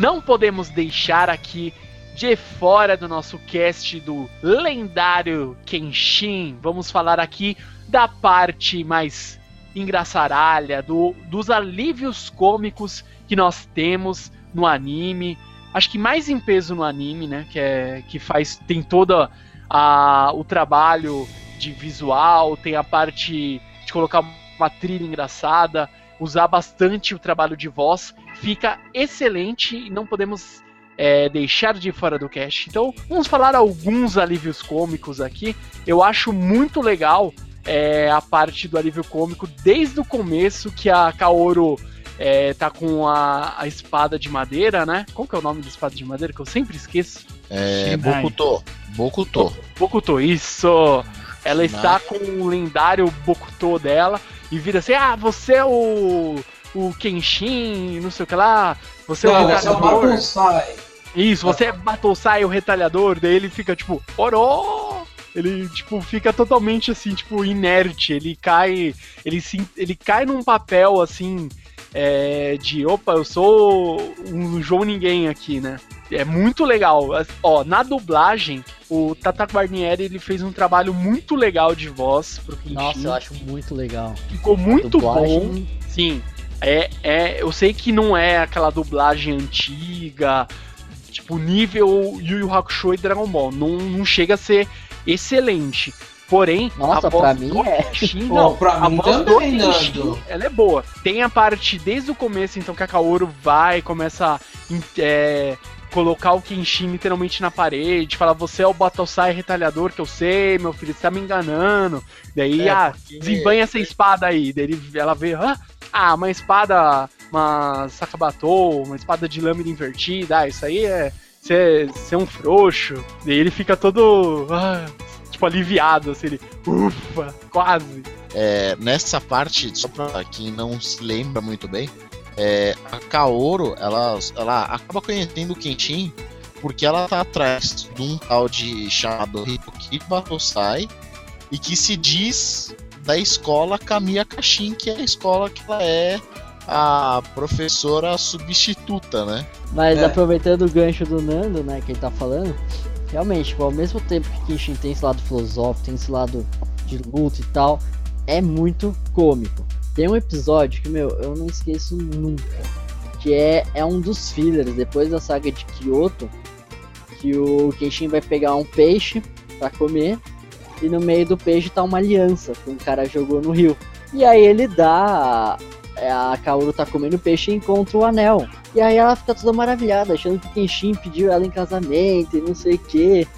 Não podemos deixar aqui de fora do nosso cast do lendário Kenshin. Vamos falar aqui da parte mais engraçaralha, do, dos alívios cômicos que nós temos no anime. Acho que mais em peso no anime, né? Que, é, que faz. Tem toda a, o trabalho de visual, tem a parte de colocar uma trilha engraçada, usar bastante o trabalho de voz, fica excelente e não podemos é, deixar de fora do cast. Então, vamos falar alguns alívios cômicos aqui. Eu acho muito legal é, a parte do alívio cômico desde o começo que a Kaoru é, tá com a, a, espada de madeira, né? Qual que é o nome da espada de madeira que eu sempre esqueço? É, Bokuto. Bokuto. Bokuto, isso! Ela Shinai. está com o lendário Bokuto dela e vira assim: ah, você é o. o Kenshin, não sei o que lá. Você não, é o. Você é o. Isso, você é Battlesai, o retalhador. Daí ele fica tipo: Orô! Ele, tipo, fica totalmente assim, tipo, inerte. Ele cai. Ele, se, ele cai num papel assim. É, de opa, eu sou um João Ninguém aqui, né? É muito legal. Ó, na dublagem, o Tata Guarnieri ele fez um trabalho muito legal de voz pro Quintin. Nossa, eu acho muito legal. Ficou muito bom. Sim. É, é, eu sei que não é aquela dublagem antiga, tipo nível Yu Yu Hakusho e Dragon Ball. Não, não chega a ser excelente. Porém, Nossa, a voz pra mim é. Kenshin, não, pra a mim voz também, do Kenshin, ela é boa. Tem a parte desde o começo, então, que a Kaoru vai, começa a é, colocar o Kenshin literalmente na parede, falar, você é o Battlesai retalhador que eu sei, meu filho, você tá me enganando. Daí, é, ah, porque... desembanha essa espada aí. Daí ela vê, ah, ah, uma espada, uma Sakabatou, uma espada de lâmina invertida, ah, isso aí é ser, ser um frouxo. E ele fica todo. Ah, tipo, aliviado, assim, ele. Ufa, quase. É, nessa parte, só pra quem não se lembra muito bem, é, a Kaoru, ela, ela acaba conhecendo o Kenshin porque ela tá atrás de um tal de chamado Hitoki Batosai e que se diz da escola Kamiya Kashin, que é a escola que ela é a professora substituta, né? Mas é. aproveitando o gancho do Nando, né, que ele tá falando, realmente, tipo, ao mesmo tempo que Kishin tem esse lado filosófico, tem esse lado de luta e tal, é muito cômico. Tem um episódio que, meu, eu não esqueço nunca, que é, é um dos fillers, depois da saga de Kyoto, que o Kenshin vai pegar um peixe para comer, e no meio do peixe tá uma aliança que um cara jogou no rio. E aí ele dá é, a Kaoru tá comendo peixe e encontra o anel. E aí ela fica toda maravilhada, achando que Kenshin pediu ela em casamento e não sei o que.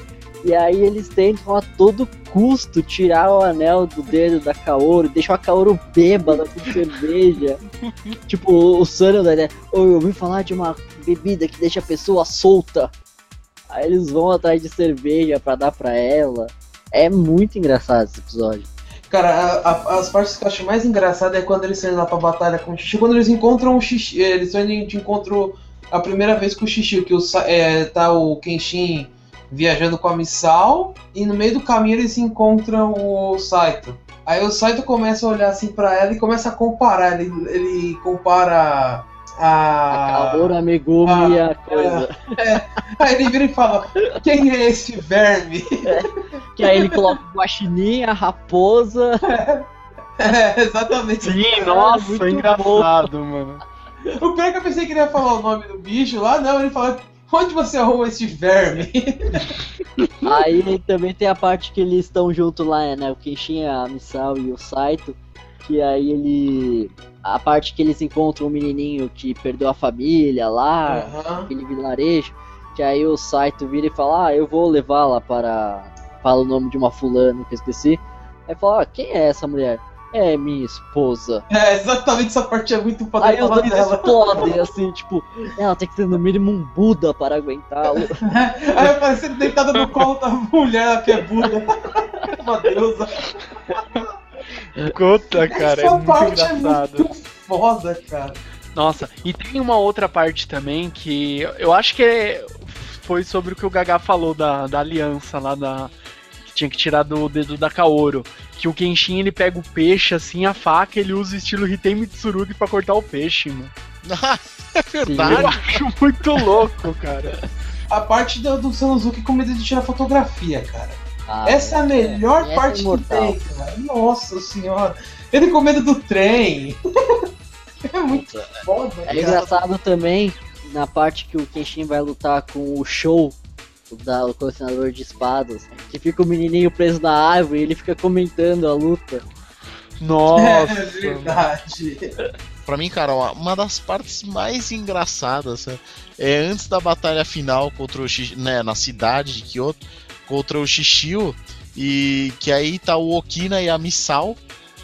E aí eles tentam a todo custo tirar o anel do dedo da Kaoru, deixam a Kaoru bêbada com cerveja. tipo, o Sunny né? Oh, eu ouvi falar de uma bebida que deixa a pessoa solta. Aí eles vão atrás de cerveja para dar pra ela. É muito engraçado esse episódio. Cara, a, a, as partes que eu acho mais engraçada é quando eles saem lá pra batalha com o Xixi. Quando eles encontram o Xixi. Eles estão de encontro a primeira vez com o Xixi, que o, é, tá o Kenshin viajando com a Missal e no meio do caminho eles encontram o Saito. Aí o Saito começa a olhar assim para ela e começa a comparar. Ele, ele compara a. Acabou Megumi a, a coisa. É, aí ele vira e fala: Quem é esse verme? É, que aí ele coloca o guaxinim, a raposa. É, exatamente. Sim, é, nossa, engraçado, bom. mano. O pior é que eu pensei que ele ia falar o nome do bicho lá, não, ele fala. Onde você arruma esse verme? Aí também tem a parte que eles estão junto lá, né? O Kenshin, a Misao e o Saito. Que aí ele a parte que eles encontram o um menininho que perdeu a família lá, uhum. aquele vilarejo, que aí o Saito vira e fala, ah, eu vou levá-la para. Fala o nome de uma fulana que eu esqueci. Aí fala, ah, quem é essa mulher? É minha esposa. É, exatamente essa parte é muito foda Aí os dois dela. explodem, assim, tipo, ela tem que ter no mínimo um Buda para aguentá-lo. Aí aparece ele deitado no colo da mulher que é Buda. uma deusa. Conta, cara, Essa é muito parte engraçado. É muito foda, cara. Nossa, e tem uma outra parte também que eu acho que é, foi sobre o que o Gaga falou da, da aliança lá da. Que tinha que tirar do dedo da Kaoro. Que o Kenshin ele pega o peixe assim, a faca, ele usa o estilo Hitei Mitsurugi pra cortar o peixe, mano. é verdade. Eu acho muito louco, cara. A parte do, do Sanosuke com medo de tirar fotografia, cara. Ah, essa é a melhor é, parte é que tem, cara. Nossa senhora. Ele com medo do trem. é muito foda. É cara. engraçado também na parte que o Kenshin vai lutar com o Show, da, o colecionador de espadas, que fica o menininho preso na árvore e ele fica comentando a luta. Nossa. É verdade. Pra mim, cara, uma das partes mais engraçadas né, é antes da batalha final contra o né, na cidade de Kyoto, contra o Shishio, e que aí tá o Okina e a Misao,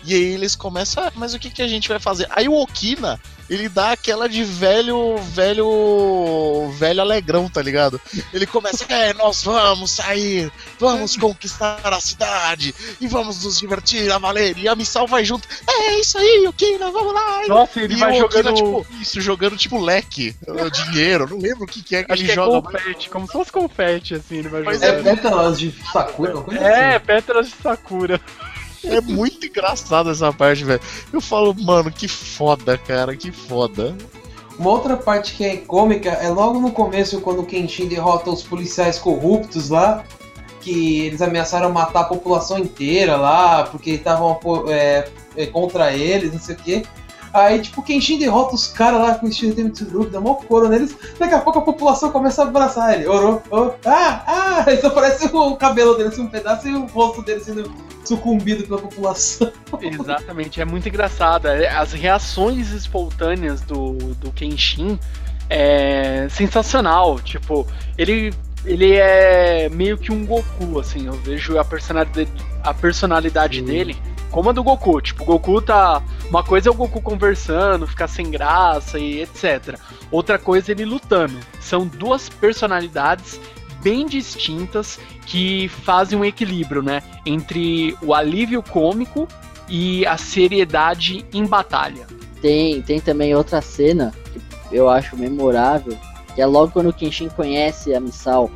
e aí eles começam, ah, mas o que, que a gente vai fazer? Aí o Okina, ele dá aquela de velho, velho, velho alegrão, tá ligado? Ele começa, é, nós vamos sair, vamos conquistar a cidade e vamos nos divertir a valer. E a Missal vai junto, é isso aí, Okina, vamos lá. Nossa, ele e vai o jogando Okina, tipo, isso, jogando tipo leque, dinheiro, não lembro o que, que é que Acho ele que é joga. confete, como se fosse confete, assim, ele vai Mas É jogando. pétalas de Sakura, coisa É, assim. pétalas de Sakura. É muito engraçado essa parte, velho. Eu falo, mano, que foda, cara, que foda. Uma outra parte que é cômica é logo no começo, quando o Kenshin derrota os policiais corruptos lá, que eles ameaçaram matar a população inteira lá, porque estavam é, é, contra eles, não sei o quê. Aí, tipo, o Kenshin derrota os caras lá com o estilo de Mitsurugi, dá mó coro neles. Daqui a pouco a população começa a abraçar ele. Oro, oh, ah, ah! Aí só parece o cabelo dele, assim, um pedaço e o rosto dele sendo sucumbido pela população. Exatamente, é muito engraçado. É, As reações espontâneas do, do Kenshin é sensacional. Tipo, ele, ele é meio que um Goku, assim. Eu vejo a personalidade, a personalidade dele como a do Goku. Tipo, o Goku tá. Uma coisa é o Goku conversando, ficar sem graça e etc. Outra coisa é ele lutando. São duas personalidades bem distintas que fazem um equilíbrio, né? Entre o alívio cômico e a seriedade em batalha. Tem, tem também outra cena que eu acho memorável, que é logo quando o Kenshin conhece a Misao,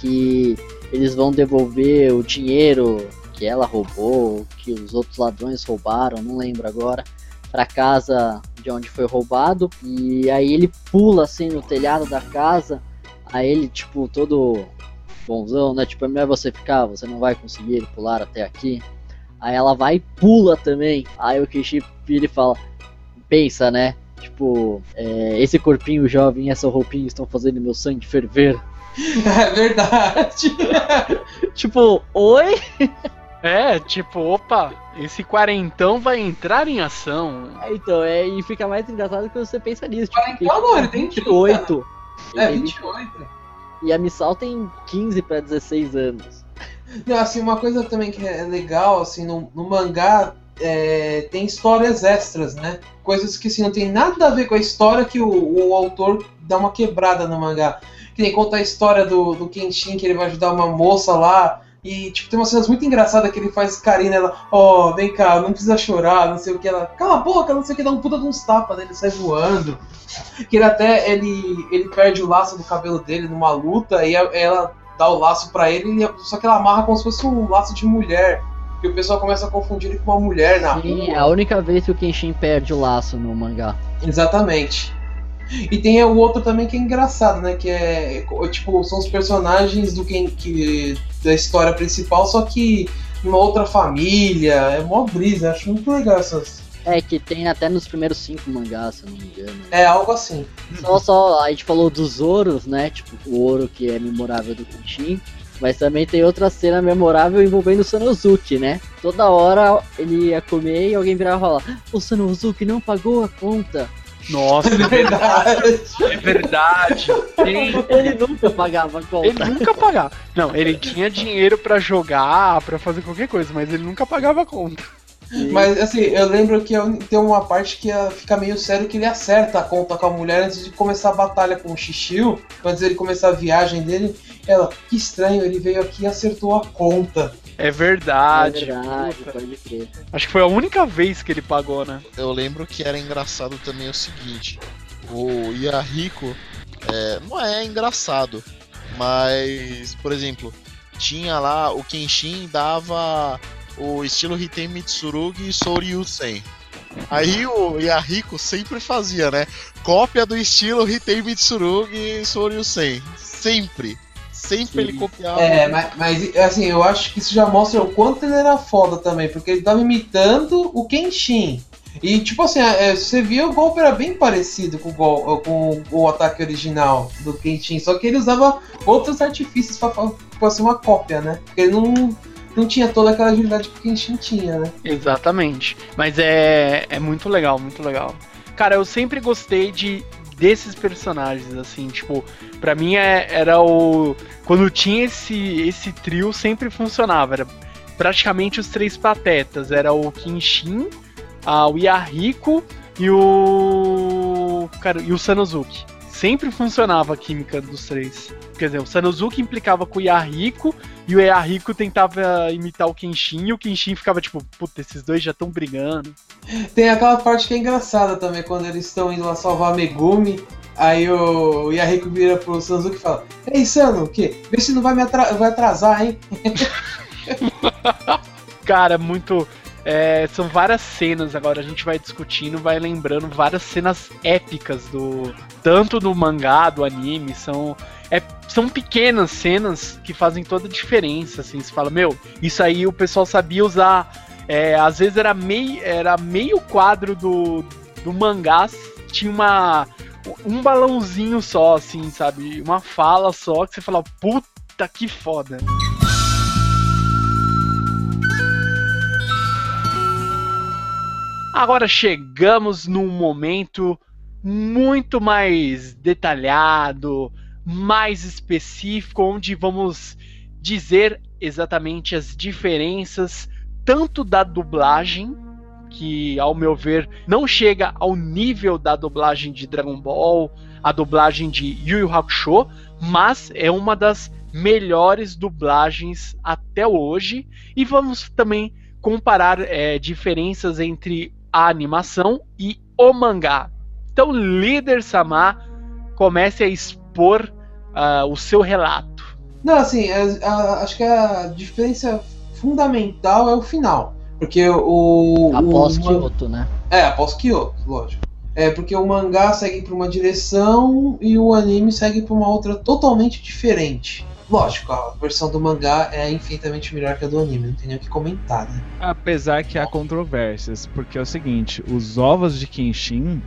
que eles vão devolver o dinheiro que ela roubou, que os outros ladrões roubaram, não lembro agora, pra casa de onde foi roubado. E aí ele pula assim no telhado da casa, aí ele, tipo, todo bonzão, né? Tipo, é melhor você ficar, você não vai conseguir pular até aqui. Aí ela vai e pula também. Aí o Kenshin vira e fala, pensa, né? Tipo, é, esse corpinho jovem e essa roupinha estão fazendo meu sangue ferver. É verdade. Tipo, oi? É, tipo, opa, esse quarentão vai entrar em ação. É, Então, é, e fica mais engraçado quando você pensa nisso. Tipo, Quarentão não, ele tem 28. É, Ele tem 28. E a Missal tem 15 pra 16 anos. Não, assim, uma coisa também que é legal, assim, no, no mangá é, tem histórias extras, né? Coisas que assim, não tem nada a ver com a história que o, o autor dá uma quebrada no mangá. Que nem conta a história do, do Kenshin, que ele vai ajudar uma moça lá. E, tipo, tem umas cenas muito engraçadas que ele faz carinho nela. Ó, vem cá, não precisa chorar, não sei o que. Ela, cala a boca, não sei o que, dá um puta de uns tapas, né? Ele sai voando. Que ele até, ele, ele perde o laço do cabelo dele numa luta e ela dá o laço pra ele, só que ela amarra como se fosse um laço de mulher. E o pessoal começa a confundir ele com uma mulher na Sim, é rua. a única vez que o Kenshin perde o laço no mangá. Exatamente. E tem o outro também que é engraçado, né? Que é tipo, são os personagens do que, que da história principal, só que numa outra família. É mó brisa, acho muito legal essas. É, que tem até nos primeiros cinco mangás, se eu não me engano. É algo assim. Só, só, a gente falou dos ouros, né? Tipo, o ouro que é memorável do Kenshin. Mas também tem outra cena memorável envolvendo o Sanosuke, né? Toda hora ele ia comer e alguém virava e falava: O Sanosuke não pagou a conta. Nossa, É verdade. é verdade. Tem- Ele nunca pagava a conta. Ele nunca pagava. Não, ele tinha dinheiro pra jogar, pra fazer qualquer coisa, mas ele nunca pagava a conta. Mas assim, eu lembro que tem uma parte que ah, fica meio sério que ele acerta a conta com a mulher antes de começar a batalha com o Xixiu, antes dele começar a viagem dele. Ela, que estranho, ele veio aqui e acertou a conta. É É verdade. verdade, puta. pode crer. Acho que foi a única vez que ele pagou, né? Eu lembro que era engraçado também o seguinte: o Yahiko é, não é engraçado, mas, por exemplo, tinha lá o Kenshin dava o estilo Hitei Mitsurugi e Soryusen. Aí o Yahiko sempre fazia, né? Cópia do estilo Hitei Mitsurugi e Soryusen. Sempre. Sempre ele copiava. É, mas, mas, assim, eu acho que isso já mostra o quanto ele era foda também, porque ele tava imitando o Kenshin. E tipo assim, é, você via o golpe era bem parecido com o, gol, com o ataque original do Kenshin, só que ele usava outros artifícios pra fa- pra ser uma cópia, né? Porque ele não. não tinha toda aquela agilidade que o Kenshin tinha, né? Exatamente. Mas é, é muito legal, muito legal. Cara, eu sempre gostei de desses personagens, assim, tipo, pra mim é, era o. Quando tinha esse, esse trio, sempre funcionava. Era praticamente os três patetas. Era o Kinshin, a, o Yahiko e o. Cara, e o Sanosuke. Sempre funcionava a química dos três. Quer dizer, o Sanosuke implicava com o Yahiko e o Yahiko tentava imitar o Kenshin e o Kenshin ficava tipo, puta, esses dois já estão brigando. Tem aquela parte que é engraçada também, quando eles estão indo lá salvar a Megumi. Aí o Yahiko vira pro Sanosuke e fala: Ei, Sano, o quê? Vê se não vai me atra vai atrasar, hein? Cara, muito. É, são várias cenas agora, a gente vai discutindo, vai lembrando várias cenas épicas do. Tanto do mangá, do anime, são. É, são pequenas cenas que fazem toda a diferença, assim, você fala, meu, isso aí o pessoal sabia usar. É, às vezes era meio, era meio quadro do, do mangá, tinha uma. Um balãozinho só, assim, sabe? Uma fala só que você fala, puta que foda. Agora chegamos num momento muito mais detalhado, mais específico, onde vamos dizer exatamente as diferenças tanto da dublagem, que ao meu ver não chega ao nível da dublagem de Dragon Ball, a dublagem de Yu Yu Hakusho, mas é uma das melhores dublagens até hoje. E vamos também comparar é, diferenças entre a animação e o mangá. Então, líder Samar, comece a expor uh, o seu relato. Não, assim, a, a, acho que a diferença fundamental é o final. Porque o. Após o, Kyoto, né? É, após Kyoto, lógico. É porque o mangá segue para uma direção e o anime segue para uma outra totalmente diferente. Lógico, a versão do mangá é infinitamente melhor que a do anime, não tem nem o que comentar, né? Apesar que há controvérsias, porque é o seguinte, os ovos de Kenshin,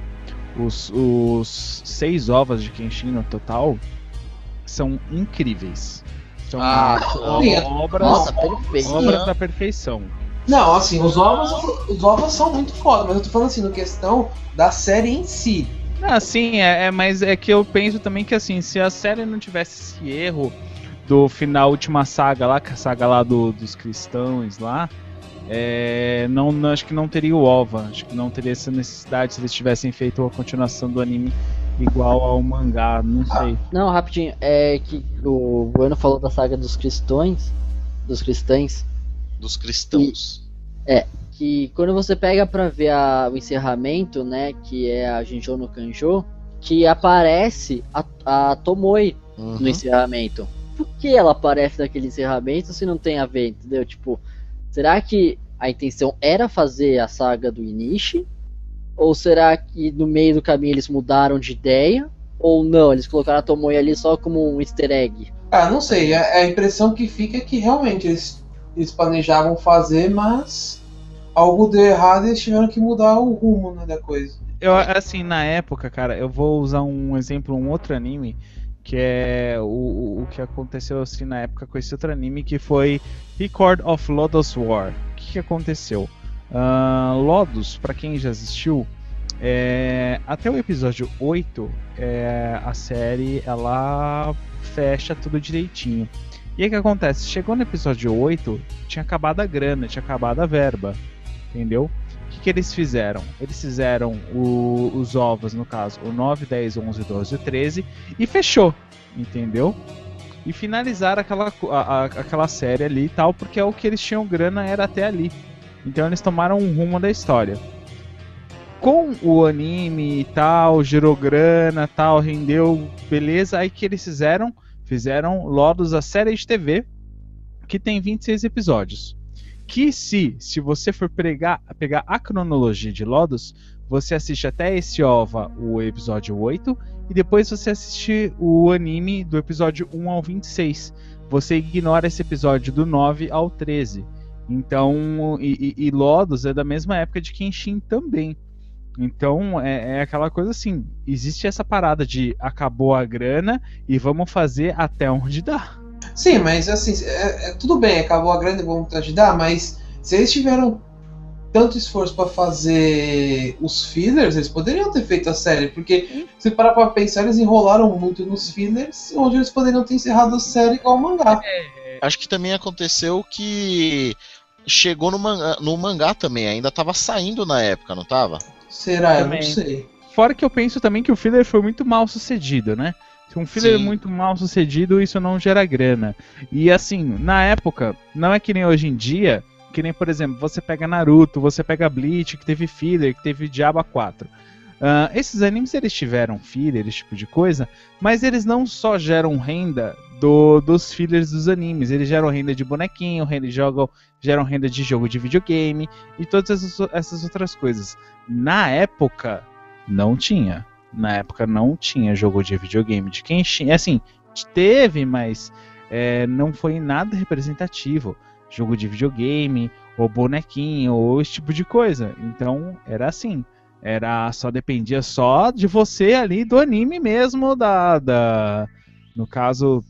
os, os seis ovos de Kenshin no total, são incríveis. São Ah, obras, Nossa, obras da perfeição. Não, assim, os ovos, os ovos são muito foda, mas eu tô falando assim, no questão da série em si. Ah, sim, é, é, mas é que eu penso também que assim, se a série não tivesse esse erro do final, última saga lá, que é a saga lá do, dos cristãos lá, é, não, não- acho que não teria o OVA, acho que não teria essa necessidade se eles tivessem feito a continuação do anime igual ao mangá, não sei. Não, rapidinho, é que o Bueno falou da saga dos cristãos, dos cristãos, Dos cristãos. que quando você pega pra ver a- o encerramento, né, que é a Jinjo no Kanjo, que aparece a, a Tomoe Uhum. no encerramento. Por que ela aparece naquele encerramento se não tem a ver, entendeu? Tipo, será que a intenção era fazer a saga do Inishi? Ou será que no meio do caminho eles mudaram de ideia? Ou não, eles colocaram a Tomoe ali só como um easter egg? Ah, não sei, a, a impressão que fica é que realmente eles, eles planejavam fazer, mas algo deu errado e eles tiveram que mudar o rumo né, da coisa. Eu, assim, na época, cara, eu vou usar um exemplo, um outro anime, que é o, o- que aconteceu assim na época com esse outro anime, que foi Record of Lodos War. O que, que aconteceu? Ah, Lodos, pra quem já assistiu, é, até o episódio 8, é, a série ela fecha tudo direitinho. E aí o que acontece? Chegou no episódio 8, tinha acabado a grana, tinha acabado a verba, entendeu? Que, que eles fizeram? Eles fizeram o- os ovos, no caso, o 9, 10, 11, 12 e 13, e fechou, entendeu? E finalizaram aquela, a- a- aquela série ali e tal, porque é o que eles tinham grana era até ali. Então eles tomaram um rumo da história. Com o anime e tal, gerou grana tal, rendeu, beleza. Aí que eles fizeram? Fizeram Lodos, a série de TV, que tem 26 episódios que se, se você for pregar, pegar a cronologia de Lodos, você assiste até esse OVA, o episódio 8, e depois você assiste o anime do episódio 1 ao 26. Você ignora esse episódio do 9 ao 13. Então, e, e- e Lodos é da mesma época de Kenshin também. Então, é, é aquela coisa assim: existe essa parada de acabou a grana e vamos fazer até onde dá. Sim, mas assim, é, é, tudo bem, acabou a grande vontade de dar, mas se eles tiveram tanto esforço para fazer os fillers, eles poderiam ter feito a série, porque se parar pra pensar, eles enrolaram muito nos fillers, onde eles poderiam ter encerrado a série igual o mangá. É, acho que também aconteceu que chegou no mangá, no mangá também, ainda tava saindo na época, não tava? Será? Também. Eu não sei. Fora que eu penso também que o filler foi muito mal sucedido, né? Se um filler Sim. é muito mal sucedido, isso não gera grana. E assim, na época, não é que nem hoje em dia, que nem, por exemplo, você pega Naruto, você pega Bleach, que teve filler, que teve Diaba 4. Uh, ah, esses animes eles tiveram filler, esse tipo de coisa, mas eles não só geram renda do, dos fillers dos animes, eles geram renda de bonequinho, renda de jogo, geram renda de jogo de videogame e todas essas, essas outras coisas. Na época, não tinha. Na época não tinha jogo de videogame de Kenshin. Assim, teve, mas é, não foi nada representativo jogo de videogame, ou bonequinho, ou esse tipo de coisa. Então era assim. Era só dependia só de você ali do anime mesmo, da, da no caso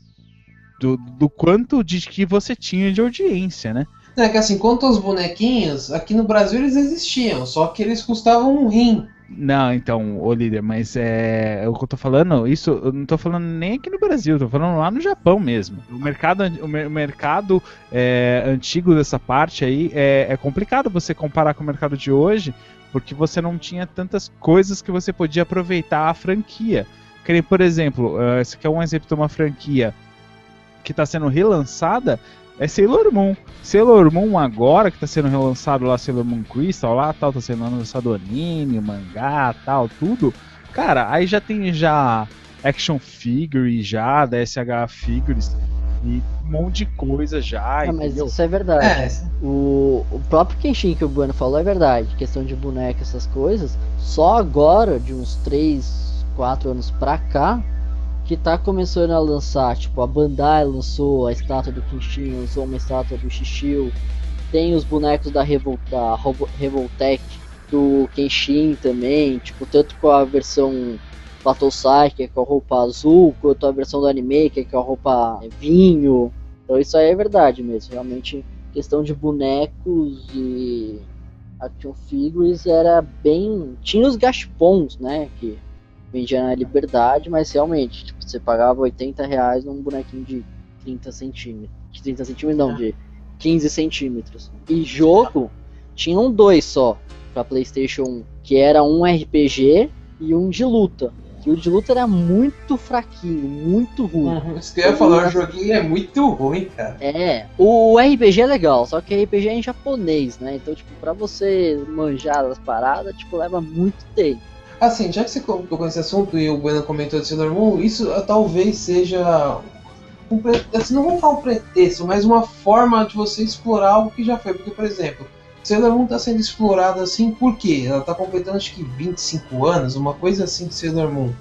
do, do quanto de que você tinha de audiência, né? É que assim, quanto aos bonequinhos, aqui no Brasil eles existiam, só que eles custavam um rim. Não, então, ô líder, mas é, é o que eu tô falando, isso eu não tô falando nem aqui no Brasil, tô falando lá no Japão mesmo. O mercado, o mercado é, antigo dessa parte aí é, é complicado você comparar com o mercado de hoje, porque você não tinha tantas coisas que você podia aproveitar a franquia. Por exemplo, uh, esse aqui é um exemplo de uma franquia que está sendo relançada, é Sailor Moon. Sailor Moon agora, que tá sendo relançado lá, Sailor Moon Crystal lá, tal, tá sendo lançado anime, mangá, tal, tudo. Cara, aí já tem já action figure já, da SH Figures, e um monte de coisa já. Ah, mas isso é verdade. É. O, o próprio Kenshin que o Bueno falou é verdade. Questão de boneca, essas coisas. Só agora, de uns 3, 4 anos pra cá, que tá começando a lançar, tipo, a Bandai lançou a estátua do Kenshin, lançou uma estátua do Shishio, tem os bonecos da, Revol da Revoltech, do Kenshin também, tipo, tanto com a versão Battlesai, que é com a roupa azul, quanto a versão do anime, que é com a roupa vinho. Então isso aí é verdade mesmo, realmente questão de bonecos e action figures era bem... tinha os gashpons, né, que vendia na Liberdade, mas realmente, tipo, você pagava 80 reais num bonequinho de 30 centímetros. De 30 centímetros não, de 15 centímetros. E jogo, tinham dois só pra Playstation 1, que era um RPG e um de luta. Que o de luta era muito fraquinho, muito ruim. Uhum, isso que eu ia falar, o joguinho é muito ruim, cara. É, o RPG é legal, só que RPG é em japonês, né? Então, tipo, pra você manjar as paradas, tipo, leva muito tempo. Assim, já que você tocou nesse assunto e o Bueno comentou de Sailor Moon, isso uh, talvez seja. Um, assim, não vou falar um pretexto, mas uma forma de você explorar algo que já foi. Porque, por exemplo, Sailor Moon está sendo explorada assim por quê? Ela está completando acho que 25 anos, uma coisa assim de Sailor Moon.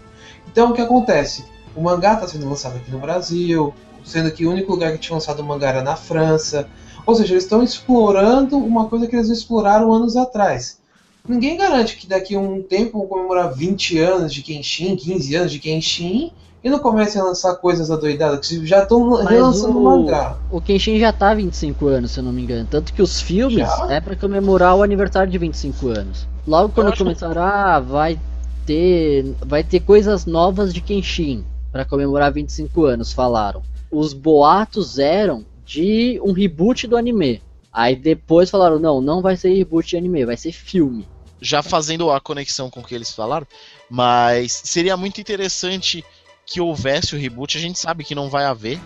Então o que acontece? O mangá está sendo lançado aqui no Brasil, sendo que o único lugar que tinha lançado o mangá era na França. Ou seja, eles estão explorando uma coisa que eles exploraram anos atrás ninguém garante que daqui a um tempo vão comemorar 20 anos de Kenshin, 15 anos de Kenshin, e não comecem a lançar coisas adoidadas, que já estão relançando o mangá. O Kenshin já tá 25 anos, se eu não me engano. Tanto que os filmes já? é para comemorar o aniversário de 25 anos. Logo quando começar, ah, vai ter. Vai ter coisas novas de Kenshin para comemorar 25 anos, falaram. Os boatos eram de um reboot do anime. Aí depois falaram, não, não vai ser reboot de anime, vai ser filme já fazendo a conexão com o que eles falaram, mas seria muito interessante que houvesse o reboot. A gente sabe que não vai haver,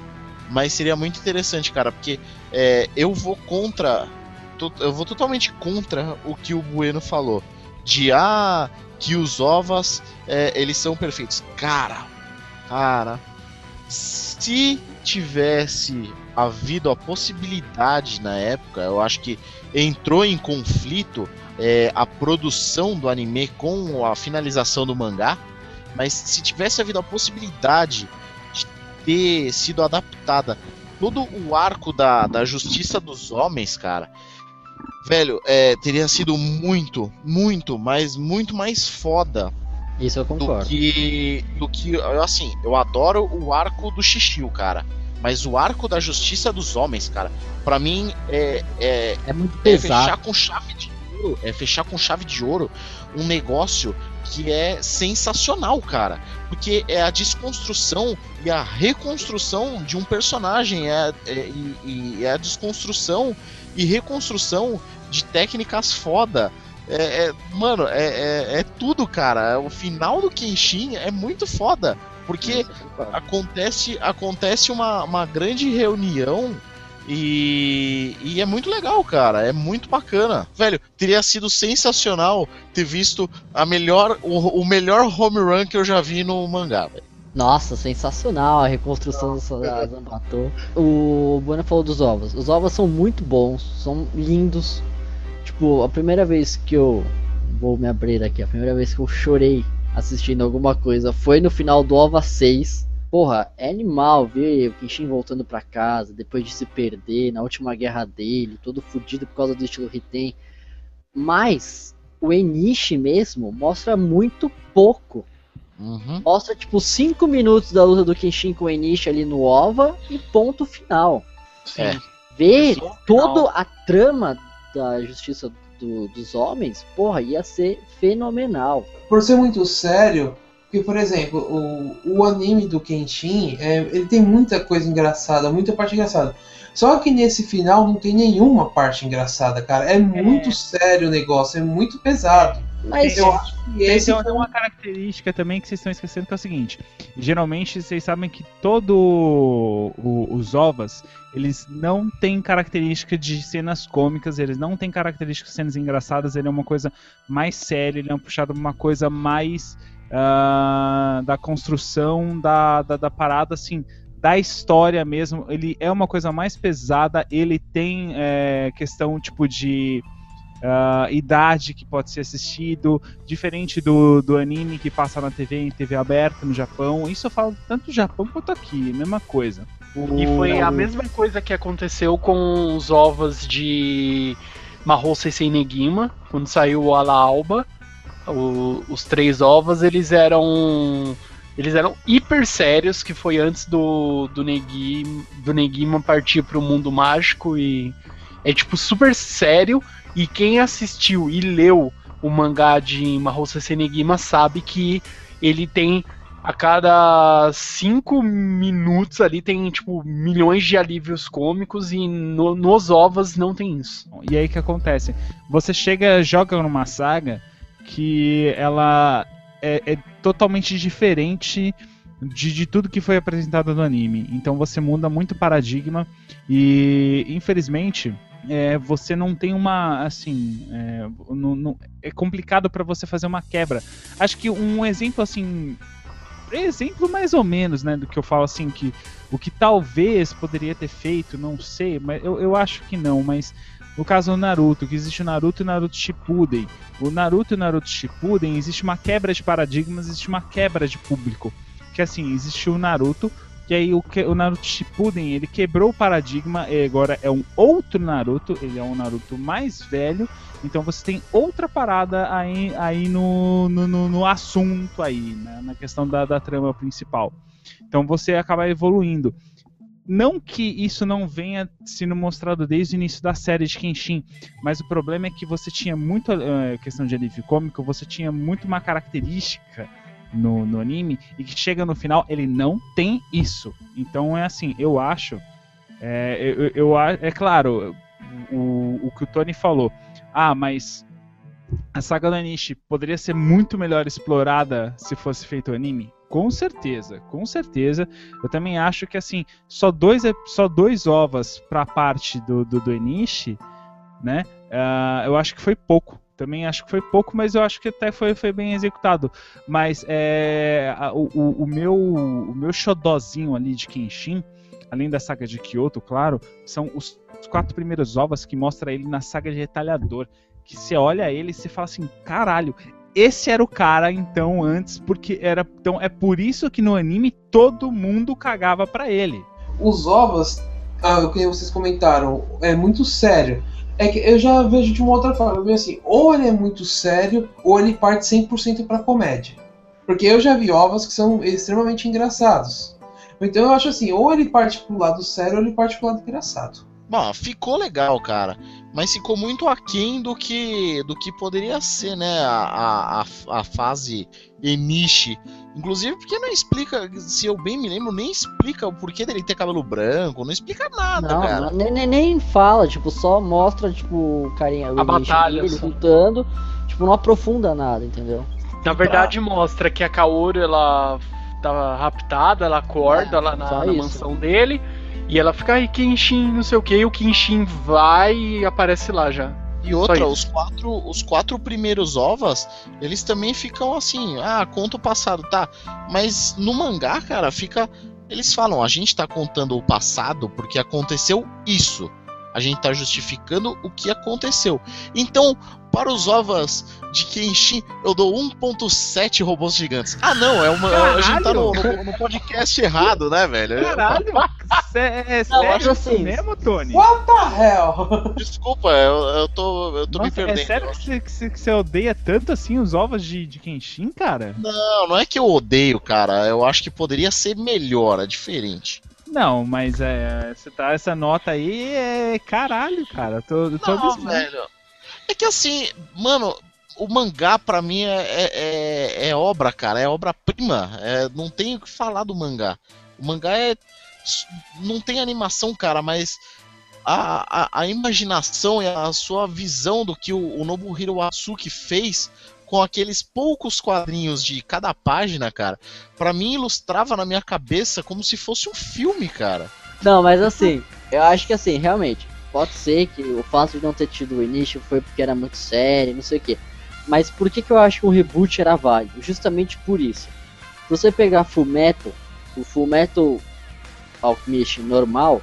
mas seria muito interessante, cara, porque é, eu vou contra. Eu vou totalmente contra o que o Bueno falou. De ah, que os ovas é, eles são perfeitos. Cara, cara, se tivesse havido a possibilidade na época, eu acho que entrou em conflito é, a produção do anime com a finalização do mangá, mas se tivesse havido a possibilidade de ter sido adaptada todo o arco da, da Justiça dos Homens, cara, velho, é, teria sido muito, muito, mas muito mais foda. Isso eu concordo. Do que, do que, assim, eu adoro o arco do Xixiu, cara. Mas o arco da justiça dos homens, cara, para mim é, é, é muito é pesado. fechar com chave de ouro, é fechar com chave de ouro um negócio que é sensacional, cara. Porque é a desconstrução e a reconstrução de um personagem, é, é, e, e é a desconstrução e reconstrução de técnicas foda. É, é, mano, é, é, é tudo, cara. O final do Kenshin é muito foda. Porque acontece, acontece uma, uma grande reunião e, e, é muito legal, cara. É muito bacana. Velho, teria sido sensacional ter visto a melhor, o, o melhor home run que eu já vi no mangá, velho. Nossa, sensacional a reconstrução do Zambato. O Bueno falou dos ovos. Os ovos são muito bons, são lindos. Tipo, a primeira vez que eu. Vou me abrir aqui. A primeira vez que eu chorei assistindo alguma coisa foi no final do OVA 6 Porra, é animal ver o Kenshin voltando para casa depois de se perder na última guerra dele, todo fudido por causa do estilo Riten. Mas o Enishi mesmo mostra muito pouco. Uhum. Mostra tipo 5 minutos da luta do Kenshin com o Enishi ali no OVA e ponto final. Sim. É. Ver toda a trama da justiça do, dos homens, porra, ia ser fenomenal. Por ser muito sério, porque, por exemplo, o, o anime do Kenshin, é, ele tem muita coisa engraçada, muita parte engraçada. Só que nesse final não tem nenhuma parte engraçada, cara. É, é. muito sério o negócio, é muito pesado. Mas eu acho que esse tem, tem uma característica também que vocês estão esquecendo que é o seguinte: geralmente vocês sabem que todo o, os ovas eles não têm característica de cenas cômicas, eles não têm característica de cenas engraçadas, ele é uma coisa mais séria, ele é um puxado uma coisa mais uh, da construção da, da, da, parada, assim, da história mesmo. Ele é uma coisa mais pesada, ele tem é, questão tipo de. Uh, idade que pode ser assistido, diferente do, do anime que passa na TV em TV aberta no Japão. Isso eu falo tanto no Japão quanto aqui, mesma coisa. E foi a mesma coisa que aconteceu com os ovos de Mahou Sensei Negima, quando saiu o Ala Alba. O, os três ovos, eles eram. Eles eram hiper sérios, que foi antes do, do, Negui, do Negima partir para o mundo mágico e é tipo super sério. E quem assistiu e leu o mangá de Mahou Sensei Negima sabe que ele tem a cada cinco minutos ali tem tipo milhões de alívios cômicos e no, nos ovos não tem isso. E aí que acontece? Você chega, joga numa saga que ela é, é totalmente diferente de, de, tudo que foi apresentado no anime. Então você muda muito paradigma e infelizmente é, você não tem uma assim é, é complicado para você fazer uma quebra. Acho que um exemplo assim exemplo mais ou menos, né, do que eu falo assim que o que talvez poderia ter feito, não sei, mas eu, eu acho que não, mas no caso do Naruto, que existe o Naruto e o Naruto Shippuden. O Naruto e o Naruto Shippuden existe uma quebra de paradigmas, existe uma quebra de público. Que assim, existe o Naruto, que aí o, o Naruto Shippuden, ele quebrou o paradigma e agora é um outro Naruto, ele é um Naruto mais velho, então você tem outra parada aí, aí no, no, no, assunto aí, né, na questão da, da trama principal. Então você acaba evoluindo. Não que isso não venha sendo mostrado desde o início da série de Kenshin, mas o problema é que você tinha muito uh, questão de alívio cômico, você tinha muito uma característica no, no anime e que chega no final ele não tem isso. Então é assim, eu acho, é, eu, eu, é claro, o, o que o Tony falou, ah, mas a saga do Anishi poderia ser muito melhor explorada se fosse feito anime? Com certeza, com certeza. Eu também acho que assim, só dois, só dois ovas para a parte do, do, do Enishi, né? Uh, eu acho que foi pouco. Também acho que foi pouco, mas eu acho que até foi, foi bem executado. Mas é, o, o, meu, o meu xodozinho ali de Kenshin, além da saga de Kyoto, claro, são os, quatro primeiros ovas que mostra ele na saga de Retalhador. Que você olha ele e você fala assim: caralho, esse era o cara então antes, porque era então é por isso que no anime todo mundo cagava para ele. Os ovos, ah, o que vocês comentaram, é muito sério. É que eu já vejo de uma outra forma, eu vejo assim, ou ele é muito sério, ou ele parte 100% para comédia. Porque eu já vi ovos que são extremamente engraçados. Então eu acho assim, ou ele parte pro lado sério ou ele parte pro lado engraçado. Bom, ficou legal, cara. Mas ficou muito aquém do que do que poderia ser, né? A, a, a fase Enishi. Inclusive porque não explica, se eu bem me lembro, nem explica o porquê dele ter cabelo branco, não explica nada, não, cara. Nem, nem, nem fala, tipo, só mostra, tipo, o carinha, A batalha, dele só. lutando, tipo, não aprofunda nada, entendeu? Na verdade, mostra que a Kaoru, ela tava raptada, ela acorda É, lá na, na mansão dele. E ela fica aí, Kenshin, não sei o que, e o Kenshin vai e aparece lá já. E outra, os quatro, os quatro primeiros ovas, eles também ficam assim, ah, conta o passado, tá? Mas no mangá, cara, fica. Eles falam, a gente tá contando o passado porque aconteceu isso. A gente tá justificando o que aconteceu. Então, para os ovas de Kenshin, eu dou 1.7 robôs gigantes. Ah, não, é uma. A gente tá no, no- no podcast errado, né, velho? Caralho! É Não, sério assim- mesmo, Tony? What the hell? Desculpa, eu, eu tô, eu tô me Nossa, perdendo. é sério que você, que, você, que você odeia tanto assim os ovos de, de Kenshin, cara? Não, não é que eu odeio, cara. Eu acho que poderia ser melhor, é diferente. Não, mas é. Você tá essa nota aí é. Caralho, cara. Tô, tô Não, abismado. velho. É que assim, mano, o mangá pra mim é, é, é- é obra, cara. É obra-prima. É, não tem o que falar do mangá. O mangá é. Não tem animação, cara, mas. A, a, a imaginação e a sua visão do que o, o Nobuhiro Atsuki fez com aqueles poucos quadrinhos de cada página, cara, pra mim ilustrava na minha cabeça como se fosse um filme, cara. Não, mas assim, eu acho que assim, realmente, pode ser que o fato de não ter tido o início foi porque era muito sério, não sei o quê. Mas por que, que eu acho que um reboot era válido? Justamente por isso. Se você pegar Fullmetal, o Fullmetal Alchemist normal,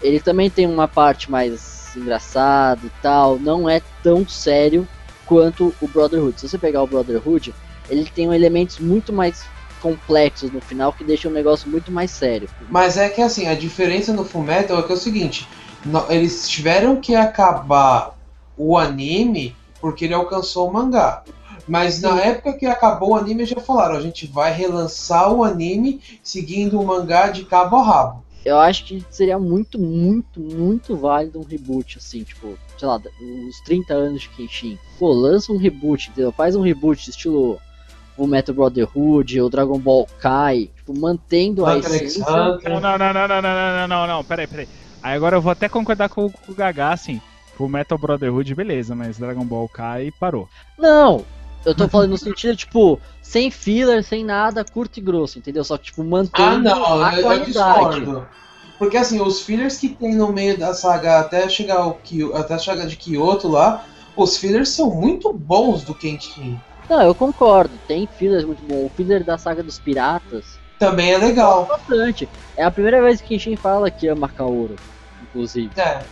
ele também tem uma parte mais engraçada e tal, não é tão sério quanto o Brotherhood. Se você pegar o Brotherhood, ele tem elementos muito mais complexos no final que deixam o negócio muito mais sério. Mas é que assim, a diferença no Fullmetal é que é o seguinte, eles tiveram que acabar o anime porque ele alcançou o mangá. Mas na época que acabou o anime, já falaram, a gente vai relançar o anime seguindo o mangá de cabo a rabo. Eu acho que seria muito, muito, muito válido um reboot, assim, tipo, sei lá, uns 30 anos de Kenshin. Pô, lança um reboot, entendeu? Faz um reboot estilo o Metal Brotherhood, o Dragon Ball Kai, tipo, mantendo a essência. Não, não, não, não, não, não, não, não, não, peraí, peraí. Aí agora eu vou até concordar com, com o Gagá, assim. O Metal Brotherhood, beleza, mas Dragon Ball Kai parou. Não! Eu tô falando no sentido, tipo, sem filler, sem nada, curto e grosso, entendeu? Só que, tipo, Ah, mantendo não, a eu, eu qualidade. discordo. Porque assim, os fillers que tem no meio da saga até chegar ao Kyo, até a saga de Kyoto lá, os fillers são muito bons do Kenshin. Não, eu concordo, tem fillers muito bom. O filler da saga dos piratas, Também é legal. bastante. É a primeira vez que Kenshin fala que ama Kaoru, inclusive. É.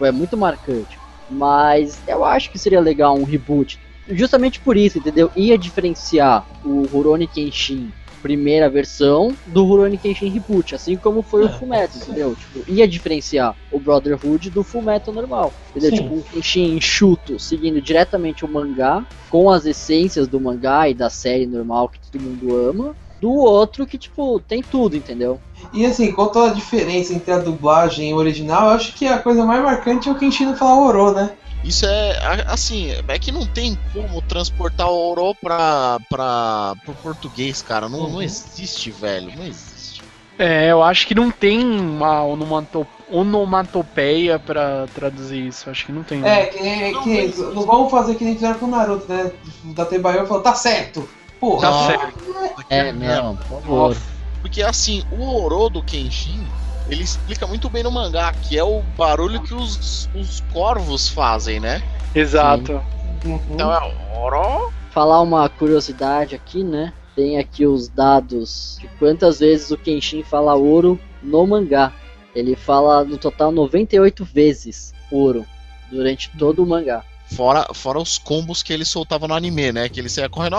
é muito marcante. Mas eu acho que seria legal um reboot. Justamente por isso, entendeu? Ia diferenciar o Rurouni Kenshin primeira versão do Rurouni Kenshin Reboot, assim como foi o. Fullmetal, entendeu? Tipo, ia diferenciar o Brotherhood do Fullmetal normal, entendeu? Sim. Tipo, um Kenshin enxuto, seguindo diretamente o mangá, com as essências do mangá e da série normal que todo mundo ama, do outro que, tipo, tem tudo, entendeu? E assim, quanto à diferença entre a dublagem e o original, eu acho que a coisa mais marcante é o Kenshin não falar Oro, né? Isso é assim, é que não tem como transportar o Oro pra, pra, pro português, cara. Não, não Uhum. existe, velho. Não existe. É, eu acho que não tem uma onomato- onomatopeia pra traduzir isso. Acho que não tem. É, que, Não, que não vamos fazer que nem fizeram com o Naruto, né? Da Tebaio falou, tá certo! Porra! Tá certo. É, não, por favor. Porque assim, o Oro do Kenshin, ele explica muito bem no mangá, que é o barulho que os, os corvos fazem, né? Exato. Uhum. Então é Oro. falar uma curiosidade aqui, né? Tem aqui os dados de quantas vezes o Kenshin fala ouro no mangá. Ele fala no total 98 vezes ouro durante todo o mangá. Fora, fora os combos que ele soltava no anime, né? Que ele saia correndo.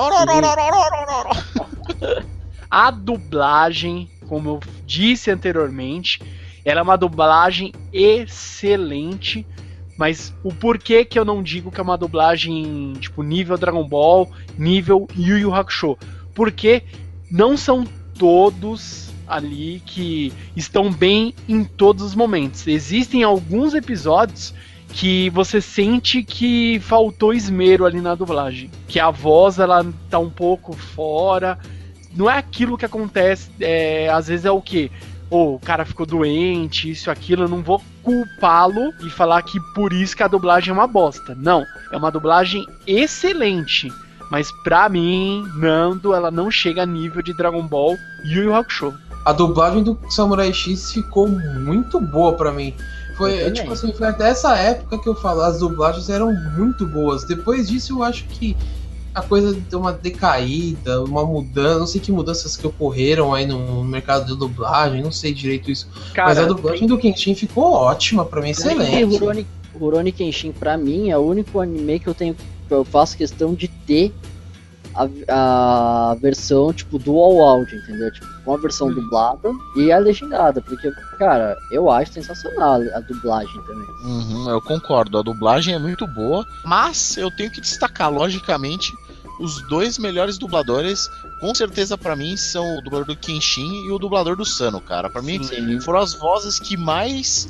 A dublagem, como eu disse anteriormente, ela é uma dublagem excelente. Mas o porquê que eu não digo que é uma dublagem tipo nível Dragon Ball, nível Yu Yu Hakusho? Porque não são todos ali que estão bem em todos os momentos. Existem alguns episódios que você sente que faltou esmero ali na dublagem, que a voz ela tá um pouco fora. Não é aquilo que acontece, é, às vezes é o que ou oh, o cara ficou doente, isso, aquilo, eu não vou culpá-lo e falar que por isso que a dublagem é uma bosta. Não, é uma dublagem excelente. Mas pra mim, Nando, ela não chega a nível de Dragon Ball Yu Yu Hakusho. A dublagem do Samurai X ficou muito boa pra mim. Foi, tipo assim, foi até essa época que eu falo, as dublagens eram muito boas. Depois disso eu acho que a coisa deu uma decaída, uma mudança, não sei que mudanças que ocorreram aí no mercado de dublagem, não sei direito isso. Cara, Mas a dublagem do Kenshin ficou ótima, para mim excelente. Rurouni, Rurouni Kenshin para mim é o único anime que eu tenho eu faço questão de ter a, a versão, tipo, dual áudio, entendeu? Tipo, com a versão hum. dublada e a legendada, porque, cara, eu acho sensacional a dublagem também. Uhum, eu concordo, a dublagem é muito boa, mas eu tenho que destacar, logicamente, os dois melhores dubladores, com certeza para mim, são o dublador do Kenshin e o dublador do Sano, cara. Para mim, Sim. foram as vozes que mais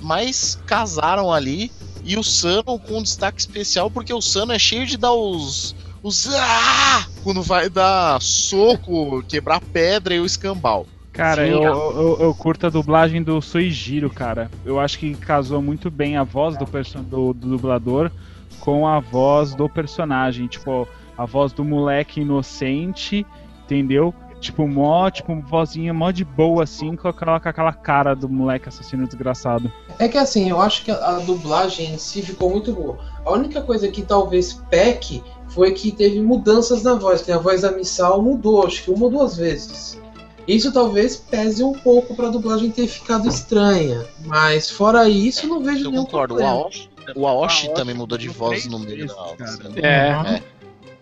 mais casaram ali e o Sano com um destaque especial porque o Sano é cheio de dar os os ah! quando vai dar soco, quebrar pedra e o escambau. Cara, Sim, eu, eu, eu, curto a dublagem do Suijiro, cara. Eu acho que casou muito bem a voz do, do, do dublador com a voz do personagem. Tipo, a voz do moleque inocente, entendeu? Tipo, mó, tipo, vozinha mó de boa, assim, com aquela, com aquela cara do moleque assassino desgraçado. É que assim, eu acho que a, a dublagem em si ficou muito boa. A única coisa que talvez peque foi que teve mudanças na voz, que a voz da Missal mudou, acho que uma ou duas vezes. Isso talvez pese um pouco para a dublagem ter ficado estranha, mas fora isso não vejo eu nenhum concordo. problema. O Aoshi, o Aoshi também mudou de voz no meio da é. é.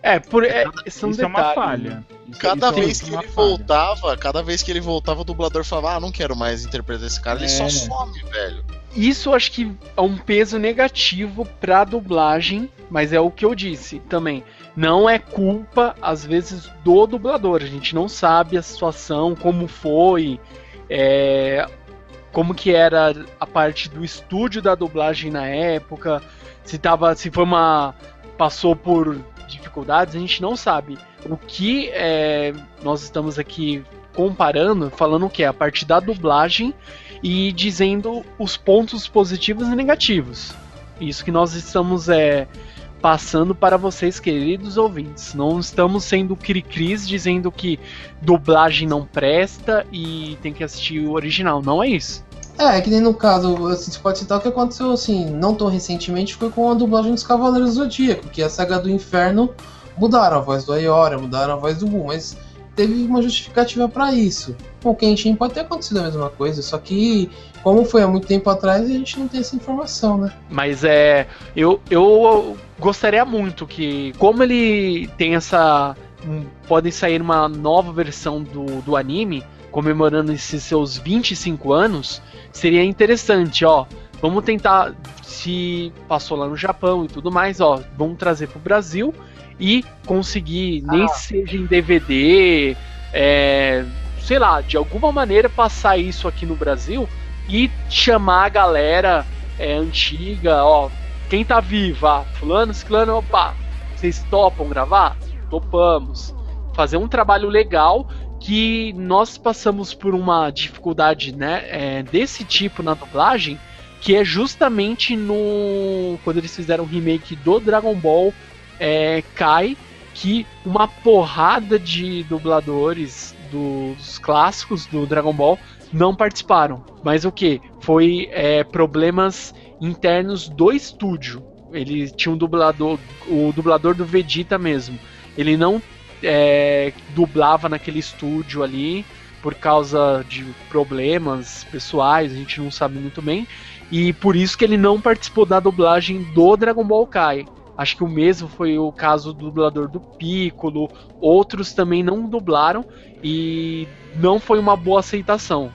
É, por, é, são isso é uma falha. Cada isso vez é que ele falha. voltava, cada vez que ele voltava, o dublador falava: Ah, não quero mais interpretar esse cara, é. ele só some, velho. Isso acho que é um peso negativo pra dublagem, mas é o que eu disse também. Não é culpa, às vezes, do dublador. A gente não sabe a situação, como foi, é, como que era a parte do estúdio da dublagem na época, se tava, se foi uma passou por dificuldades, a gente não sabe. O que é, nós estamos aqui comparando, falando o que? A parte da dublagem e dizendo os pontos positivos e negativos. Isso que nós estamos é, passando para vocês, queridos ouvintes. Não estamos sendo cri-cris dizendo que dublagem não presta e tem que assistir o original. Não é isso. É, que nem no caso, assim, você pode citar o que aconteceu assim, não tão recentemente, foi com a dublagem dos Cavaleiros do Zodíaco, que a saga do inferno mudaram a voz do Ayora, mudaram a voz do Wu, mas teve uma justificativa para isso. Com o Kenshin pode ter acontecido a mesma coisa, só que como foi há muito tempo atrás, a gente não tem essa informação, né? Mas é, eu, eu gostaria muito que, como ele tem essa, um, pode sair uma nova versão do, do anime comemorando esses seus 25 anos, seria interessante, ó. Vamos tentar, se passou lá no Japão e tudo mais, ó, vamos trazer pro Brasil e conseguir, ah. nem seja em DVD, é, sei lá, de alguma maneira passar isso aqui no Brasil e chamar a galera é, antiga, ó, quem tá viva, ah, fulano, ciclano, opa, vocês topam gravar? Topamos. Fazer um trabalho legal que nós passamos por uma dificuldade né, é, desse tipo na dublagem, que é justamente no quando eles fizeram o remake do Dragon Ball é, Kai, que uma porrada de dubladores dos clássicos do Dragon Ball não participaram. Mas o que? Foi é, problemas internos do estúdio. Ele tinha um dublador, o dublador do Vegeta mesmo. Ele não é, dublava naquele estúdio ali por causa de problemas pessoais, a gente não sabe muito bem. E por isso que ele não participou da dublagem do Dragon Ball Kai. Acho que o mesmo foi o caso do dublador do Piccolo. Outros também não dublaram e não foi uma boa aceitação.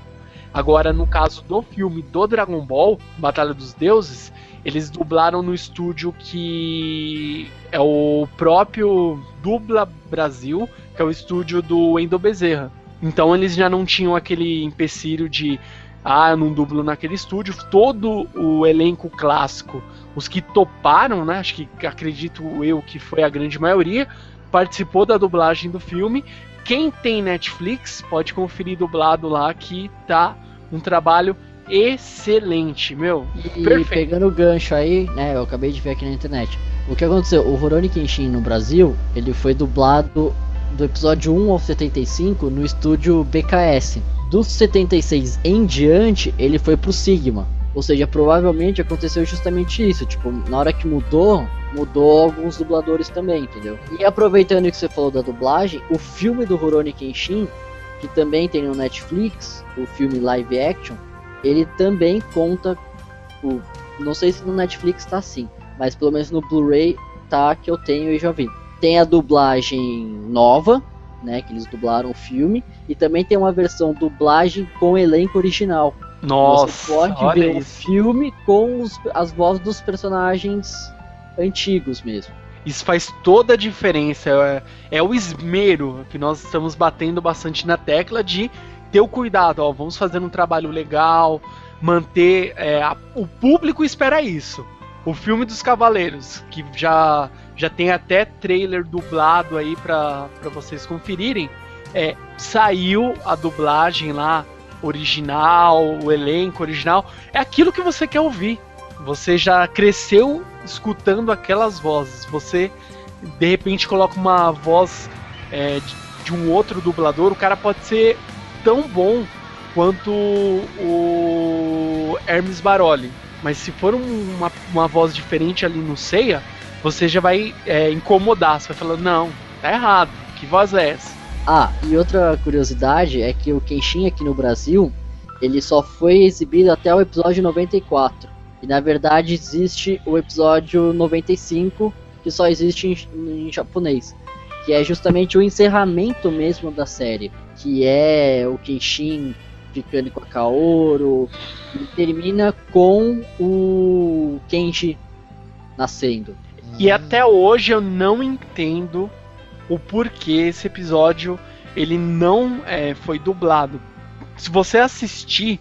Agora, no caso do filme do Dragon Ball, Batalha dos Deuses, eles dublaram no estúdio que é o próprio Dubla Brasil, que é o estúdio do Endo Bezerra. Então eles já não tinham aquele empecilho de ah, eu não dublo naquele estúdio. Todo o elenco clássico, os que toparam, né? Acho que acredito eu que foi a grande maioria, participou da dublagem do filme. Quem tem Netflix pode conferir dublado lá que tá um trabalho excelente, meu. E perfeito. pegando o gancho aí, né? Eu acabei de ver aqui na internet. O que aconteceu? O Rurouni Kenshin no Brasil, ele foi dublado do episódio 1 ao 75 no estúdio BKS. Dos 76 em diante, ele foi pro Sigma. Ou seja, provavelmente aconteceu justamente isso. Tipo, na hora que mudou, mudou alguns dubladores também, entendeu? E aproveitando que você falou da dublagem, o filme do Rurouni Kenshin, que também tem no Netflix, o filme live action, ele também conta. O, não sei se no Netflix tá assim, mas pelo menos no Blu-ray tá que eu tenho e já vi. Tem a dublagem nova, né? Que eles dublaram o filme, e também tem uma versão dublagem com elenco original. Nossa, Você pode ver o filme com os, as vozes dos personagens antigos mesmo. Isso faz toda a diferença. É, é, o esmero que nós estamos batendo bastante na tecla de ter o cuidado. Ó, vamos fazer um trabalho legal, manter. É, a, o público espera isso. O filme dos Cavaleiros, que já, já tem até trailer dublado aí para vocês conferirem, é, saiu a dublagem lá original, o elenco original. É aquilo que você quer ouvir. Você já cresceu escutando aquelas vozes. Você de repente coloca uma voz é, de, um outro dublador, o cara pode ser tão bom quanto o Hermes Baroli. Mas se for uma, uma voz diferente ali no Ceia, você já vai é, incomodar. Você vai falar, não, tá errado. Que voz é essa? Ah, e outra curiosidade é que o Kenshin aqui no Brasil, ele só foi exibido até o episódio 94. E na verdade existe o episódio 95, que só existe em, em japonês. Que é justamente o encerramento mesmo da série. Que é o Kenshin ficando com a Kaoru. E termina com o Kenji nascendo. E até hoje eu não entendo o porquê esse episódio ele não é, foi dublado. Se você assistir,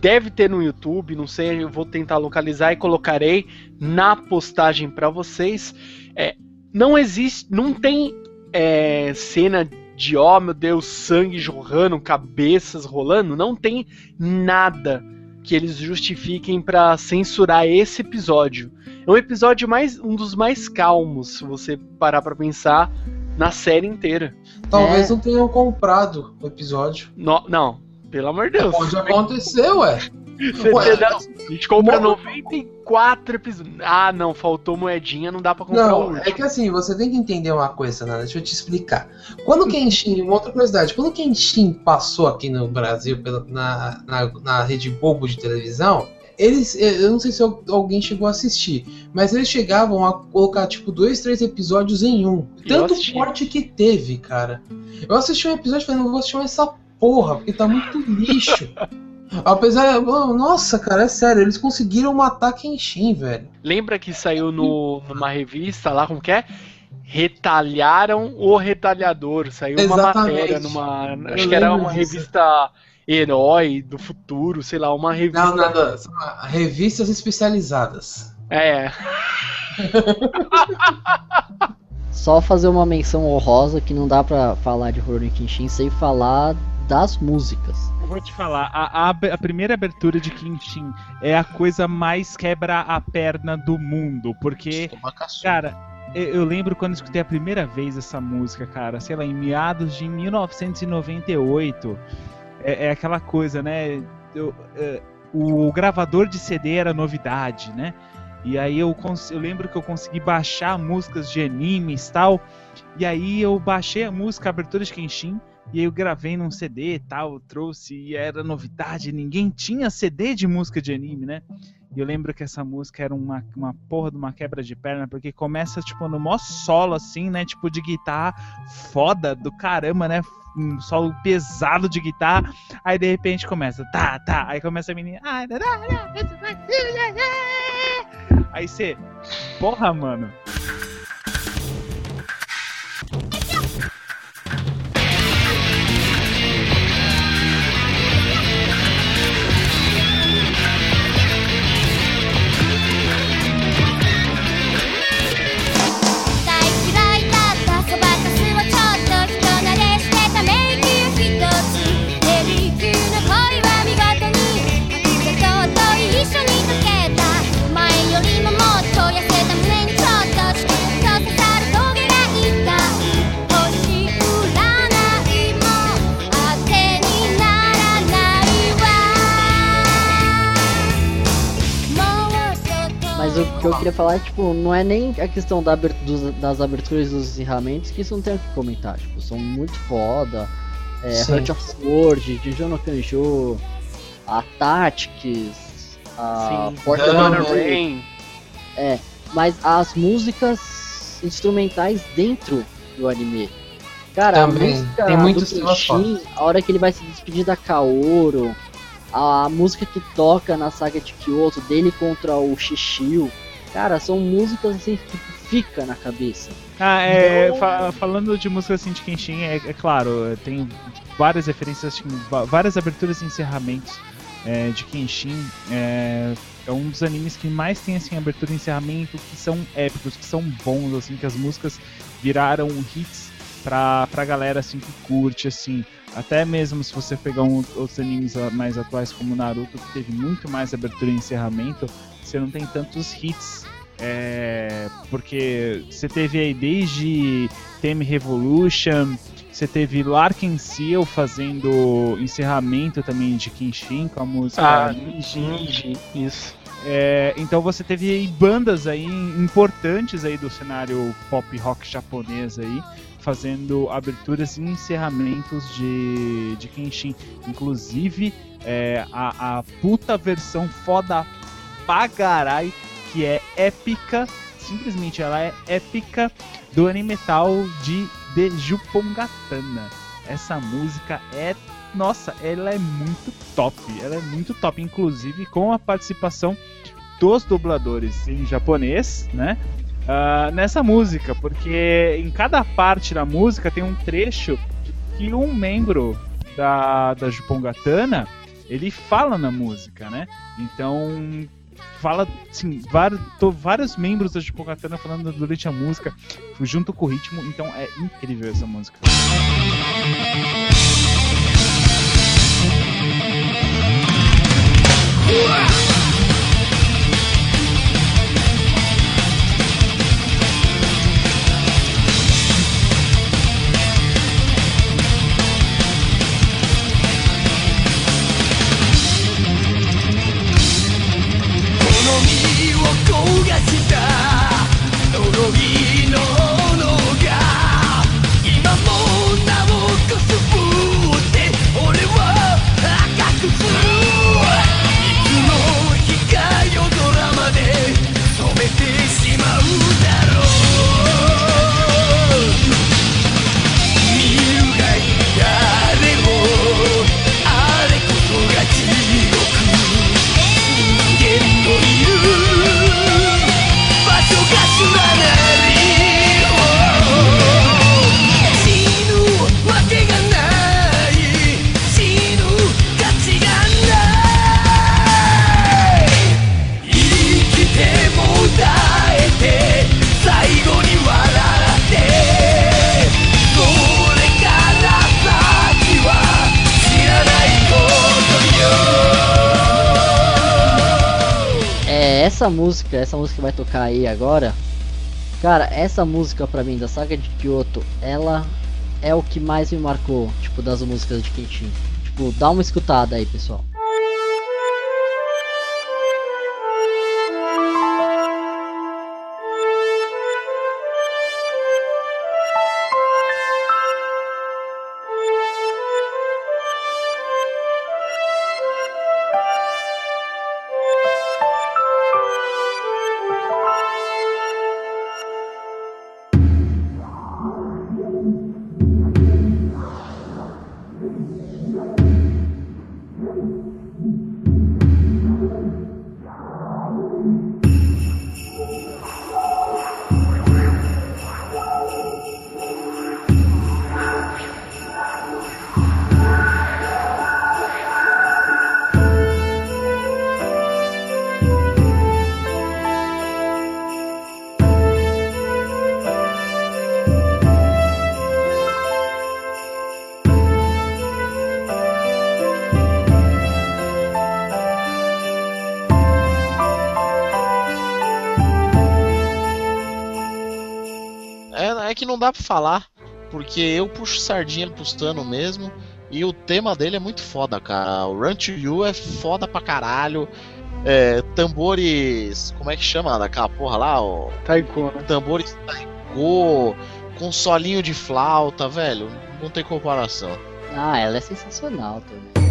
deve ter no YouTube, não sei, eu vou tentar localizar e colocarei na postagem para vocês. É, não existe, não tem é, cena de oh meu Deus, sangue jorrando, cabeças rolando, não tem nada que eles justifiquem para censurar esse episódio. É um episódio mais um dos mais calmos, se você parar para pensar na série inteira. Talvez é. não tenham comprado o episódio. No, não, pelo amor de Deus. Pode acontecer, ué. Ué, não, a gente compra 94 episódios. Ah, não, faltou moedinha, não dá pra comprar Não, é que assim, você tem que entender uma coisa, né? Deixa eu te explicar. Quando o Kenshin, uma outra curiosidade, quando o Kenshin passou aqui no Brasil pela, na, na, na rede Bobo de televisão, eles, eu não sei se alguém chegou a assistir, mas eles chegavam a colocar tipo dois, três episódios em um. Tanto forte que teve, cara. Eu assisti um episódio e falei, não vou assistir essa porra, porque tá muito lixo. Apesar. Nossa, cara, é sério, eles conseguiram matar Kenshin, velho. Lembra que saiu no, numa revista lá, como que é? Retalharam o retalhador. Saiu Exatamente. uma matéria numa. Acho Eu que era uma disso. revista herói do futuro, sei lá, uma revista. Não, nada. Revistas especializadas. É. Só fazer uma menção honrosa que não dá para falar de Rurouni Kenshin sem falar das músicas. Eu vou te falar, a, a, a, primeira abertura de Kenshin é a coisa mais quebra a perna do mundo, porque, cara, eu lembro quando escutei a primeira vez essa música, cara, sei lá, em meados de 1998 é, é aquela coisa, né? Eu, é, o gravador de CD era novidade, né? E aí eu, eu lembro que eu consegui baixar músicas de animes e tal. E aí eu baixei a música Abertura de Kenshin. E aí eu gravei num CD e tal, trouxe, e era novidade, ninguém tinha CD de música de anime, né? E eu lembro que essa música era uma, uma porra de uma quebra de perna, porque começa, tipo, no maior solo, assim, né? Tipo, de guitarra foda do caramba, né? um solo pesado de guitarra, aí de repente começa, tá, tá, aí começa a menina. Aí você, porra, mano. Que eu queria falar é, tipo, não é nem a questão da abertura, das aberturas dos encerramentos, que isso não tem o que comentar. Tipo, são muito foda. É, Heart of Sword, Jinjo no Kanjo, a Tactics, a Forte Rain. É, mas as músicas instrumentais dentro do anime. Cara, Também. a música Tem muitos do Kenshin, a hora que ele vai se despedir da Kaoru, a música que toca na saga de Kyoto, dele contra o Shishio, cara, são músicas assim que fica na cabeça. Ah, é, fa- falando de música assim de Kenshin, é, é claro, tem várias referências, várias aberturas e encerramentos é, de Kenshin. É, é um dos animes que mais tem assim abertura e encerramento que são épicos, que são bons, assim, que as músicas viraram hits pra, pra galera assim que curte, assim. Até mesmo se você pegar um, outros animes mais atuais como Naruto, que teve muito mais abertura e encerramento, você não tem tantos hits é, porque você teve aí desde Theme Revolution, você teve Larkin Seal fazendo encerramento também de Kenshin com a música Ah. Ninji, isso. É, então você teve aí bandas aí importantes aí do cenário pop rock japonês aí fazendo aberturas e encerramentos de, de Kenshin. Inclusive é, a, a puta versão foda pagarai que é épica, simplesmente ela é épica do Animetal de The Jupongatana. Essa música é nossa, ela é muito top. Ela é muito top, inclusive com a participação dos dubladores em japonês, né? Ah, nessa música, porque em cada parte da música tem um trecho que um membro da, da Jupongatana ele fala na música, né? Então fala assim, vários, tô- vários membros da Jupongatana falando durante a música, junto com o ritmo, então é incrível essa música. É essa música, essa música que vai tocar aí agora. Cara, essa música pra mim da saga de Kyoto, ela é o que mais me marcou, tipo, das músicas de Kenshin. Tipo, dá uma escutada aí, pessoal. Não dá pra falar, porque eu puxo sardinha pro Stano mesmo, e o tema dele é muito foda, cara. O Run to You é foda pra caralho. é, tambores. Como é que chama daquela porra lá? Ó, Taiko, né? tambores taiko, com solinho de flauta, velho. Não tem comparação. Ah, ela é sensacional também.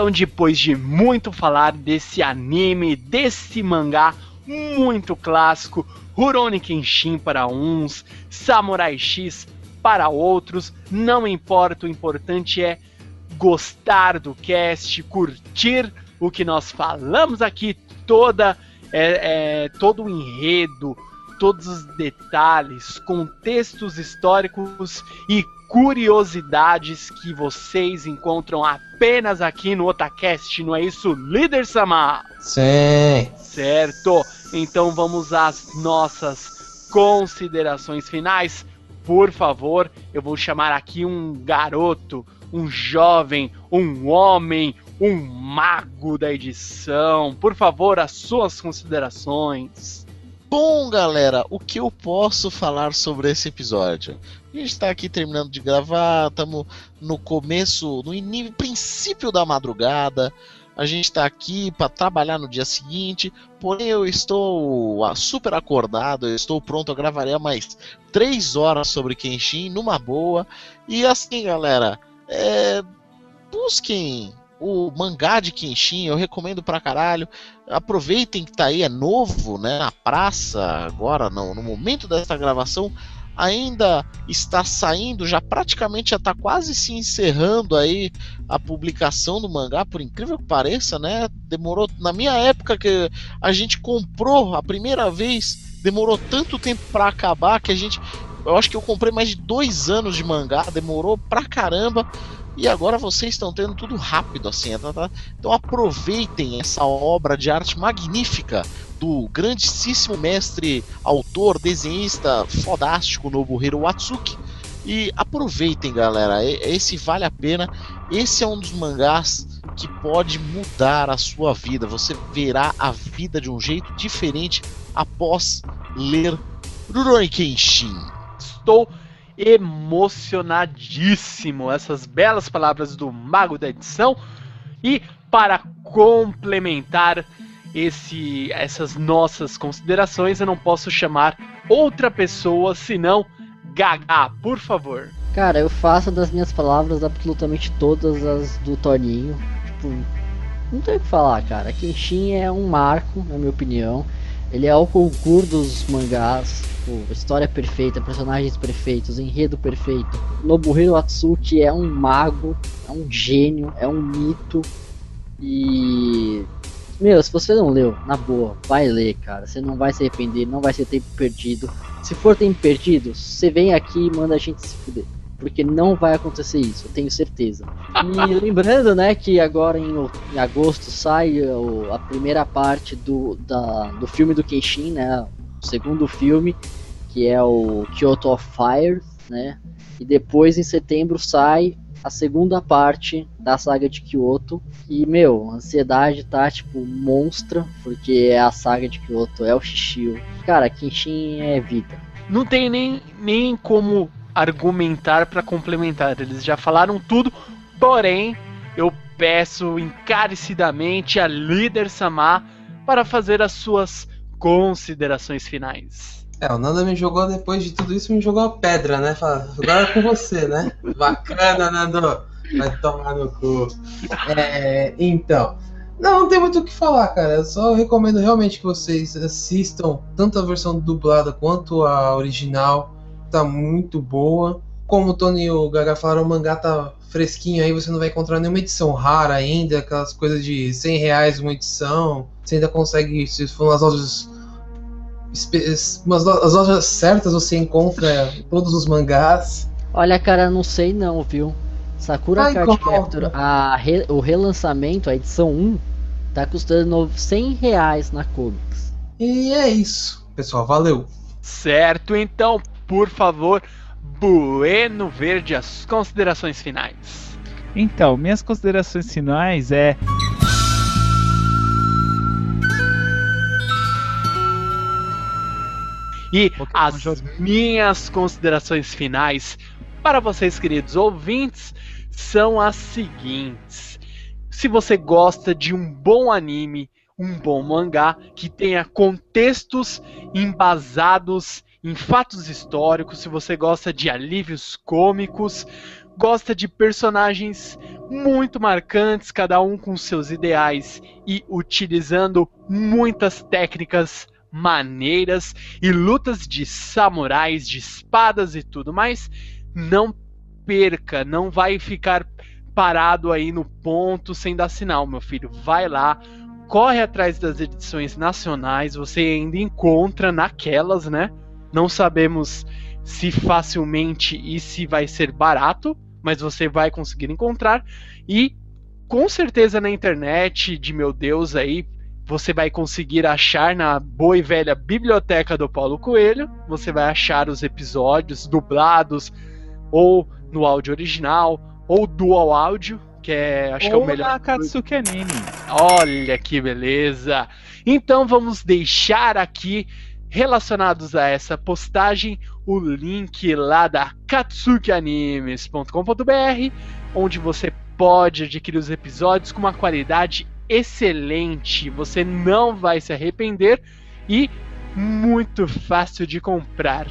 Então, depois de muito falar desse anime, desse mangá muito clássico, Rurouni Kenshin para uns, Samurai X para outros, não importa, o importante é gostar do cast, curtir o que nós falamos aqui, toda é, é, todo o enredo, todos os detalhes, contextos históricos e curiosidades que vocês encontram apenas aqui no Otacast, não é isso, líder Samar? Sim. Certo. Então vamos às nossas considerações finais. Por favor, eu vou chamar aqui um garoto, um jovem, um homem, um mago da edição. Por favor, as suas considerações. Bom, galera, o que eu posso falar sobre esse episódio? A gente está aqui terminando de gravar, estamos no começo, no início, princípio da madrugada. A gente está aqui para trabalhar no dia seguinte, porém eu estou ah, super acordado, eu estou pronto, eu gravaria mais três horas sobre Kenshin numa boa. E assim, galera, é, busquem o mangá de Kenshin, eu recomendo pra caralho. Aproveitem que tá aí, é novo, né? Na praça, agora, no, no momento dessa gravação, ainda está saindo, já praticamente já está quase se encerrando aí a publicação do mangá, por incrível que pareça, né? Demorou, na minha época que a gente comprou a primeira vez, demorou tanto tempo para acabar que a gente. Eu acho que eu comprei mais de dois anos de mangá, demorou pra caramba. E agora vocês estão tendo tudo rápido assim, tá, tá? Então aproveitem essa obra de arte magnífica do grandíssimo mestre, autor, desenhista fodástico Nobuhiro Watsuki. E aproveitem, galera, esse vale a pena. Esse é um dos mangás que pode mudar a sua vida. Você verá a vida de um jeito diferente após ler Rurouni Kenshin. Estou emocionadíssimo. Essas belas palavras do Mago da Edição. E para complementar esse, essas nossas considerações, eu não posso chamar outra pessoa senão Gaga, por favor. Cara, eu faço das minhas palavras absolutamente todas as do Toninho. Tipo, não tem o que falar, cara. Kenshin é um marco, na minha opinião. Ele é o concurso dos mangás. Tipo, história perfeita, personagens perfeitos, enredo perfeito. Nobuhiro Atsuki é um mago, é um gênio, é um mito. E meu, se você não leu, na boa, vai ler, cara. Você não vai se arrepender, não vai ser tempo perdido. Se for tempo perdido, você vem aqui e manda a gente se fuder. Porque não vai acontecer isso, eu tenho certeza. E lembrando, né, que agora em, em agosto sai o, a primeira parte do, da, do filme do Kenshin, né? O segundo filme, que é o Kyoto of Fire, né? E depois em setembro sai a segunda parte da saga de Kyoto. E, meu, a ansiedade tá, tipo, monstra, porque é a saga de Kyoto, é o Shishio. Cara, Kenshin é vida. Não tem nem, nem como argumentar para complementar. Eles já falaram tudo, porém, eu peço encarecidamente a líder Samar para fazer as suas considerações finais. É, o Nanda me jogou depois de tudo isso, me jogou a pedra, né? Fala, agora é com você, né? Bacana, Nando. Vai tomar no cu. É, então, Não, não tem muito o que falar, cara. Eu só recomendo realmente que vocês assistam tanto a versão dublada quanto a original. Tá muito boa. Como o Tony e o Gaga falaram, o mangá tá fresquinho aí, você não vai encontrar nenhuma edição rara ainda, aquelas coisas de 100 reais uma edição. Você ainda consegue, se for nas lojas. Mas as lojas certas você encontra todos os mangás. Olha, cara, não sei não, viu? Sakura Ai, Card Capture, a re, o relançamento, a edição 1, tá custando 100 reais na Comics. E é isso, pessoal, valeu. Certo, então, por favor, Bueno Verde, as considerações finais. Então, minhas considerações finais é. E as minhas considerações finais para vocês, queridos ouvintes, são as seguintes. Se você gosta de um bom anime, um bom mangá que tenha contextos embasados em fatos históricos, se você gosta de alívios cômicos, gosta de personagens muito marcantes, cada um com seus ideais e utilizando muitas técnicas maneiras e lutas de samurais, de espadas e tudo mais, não perca, não vai ficar parado aí no ponto sem dar sinal, meu filho. Vai lá, corre atrás das edições nacionais, você ainda encontra naquelas, né? Não sabemos se facilmente e se vai ser barato, mas você vai conseguir encontrar e com certeza na internet, de meu Deus aí, você vai conseguir achar na boa e velha biblioteca do Paulo Coelho, você vai achar os episódios dublados ou no áudio original, ou dual áudio, que é acho ou que é o melhor. Na Katsuki Anime. Olha que beleza! Então vamos deixar aqui relacionados a essa postagem o link lá da katsukianimes.com.br, onde você pode adquirir os episódios com uma qualidade excelente. Você não vai se arrepender e muito fácil de comprar.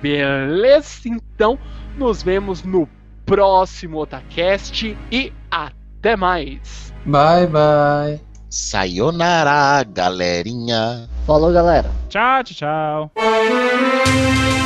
Beleza? Então, nos vemos no próximo Otacast e até mais. Bye, bye. Sayonara, galerinha. Falou, galera. Tchau, tchau, tchau.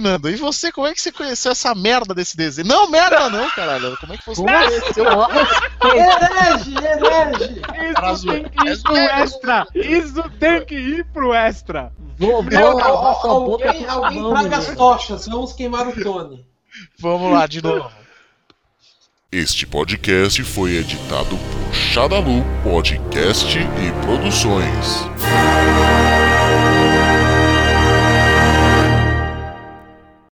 Nando, e você, como é que você conheceu essa merda desse desenho? Não, merda não, caralho. Como é que você conheceu? herege, herege! Isso tem que ir pro extra! Isso tem que ir pro extra! Vou, Não, vou sua boca alguém alguém traga as tochas, vamos queimar o Tony. Vamos lá, de novo. Este podcast foi editado por Shadalu Podcast e Produções.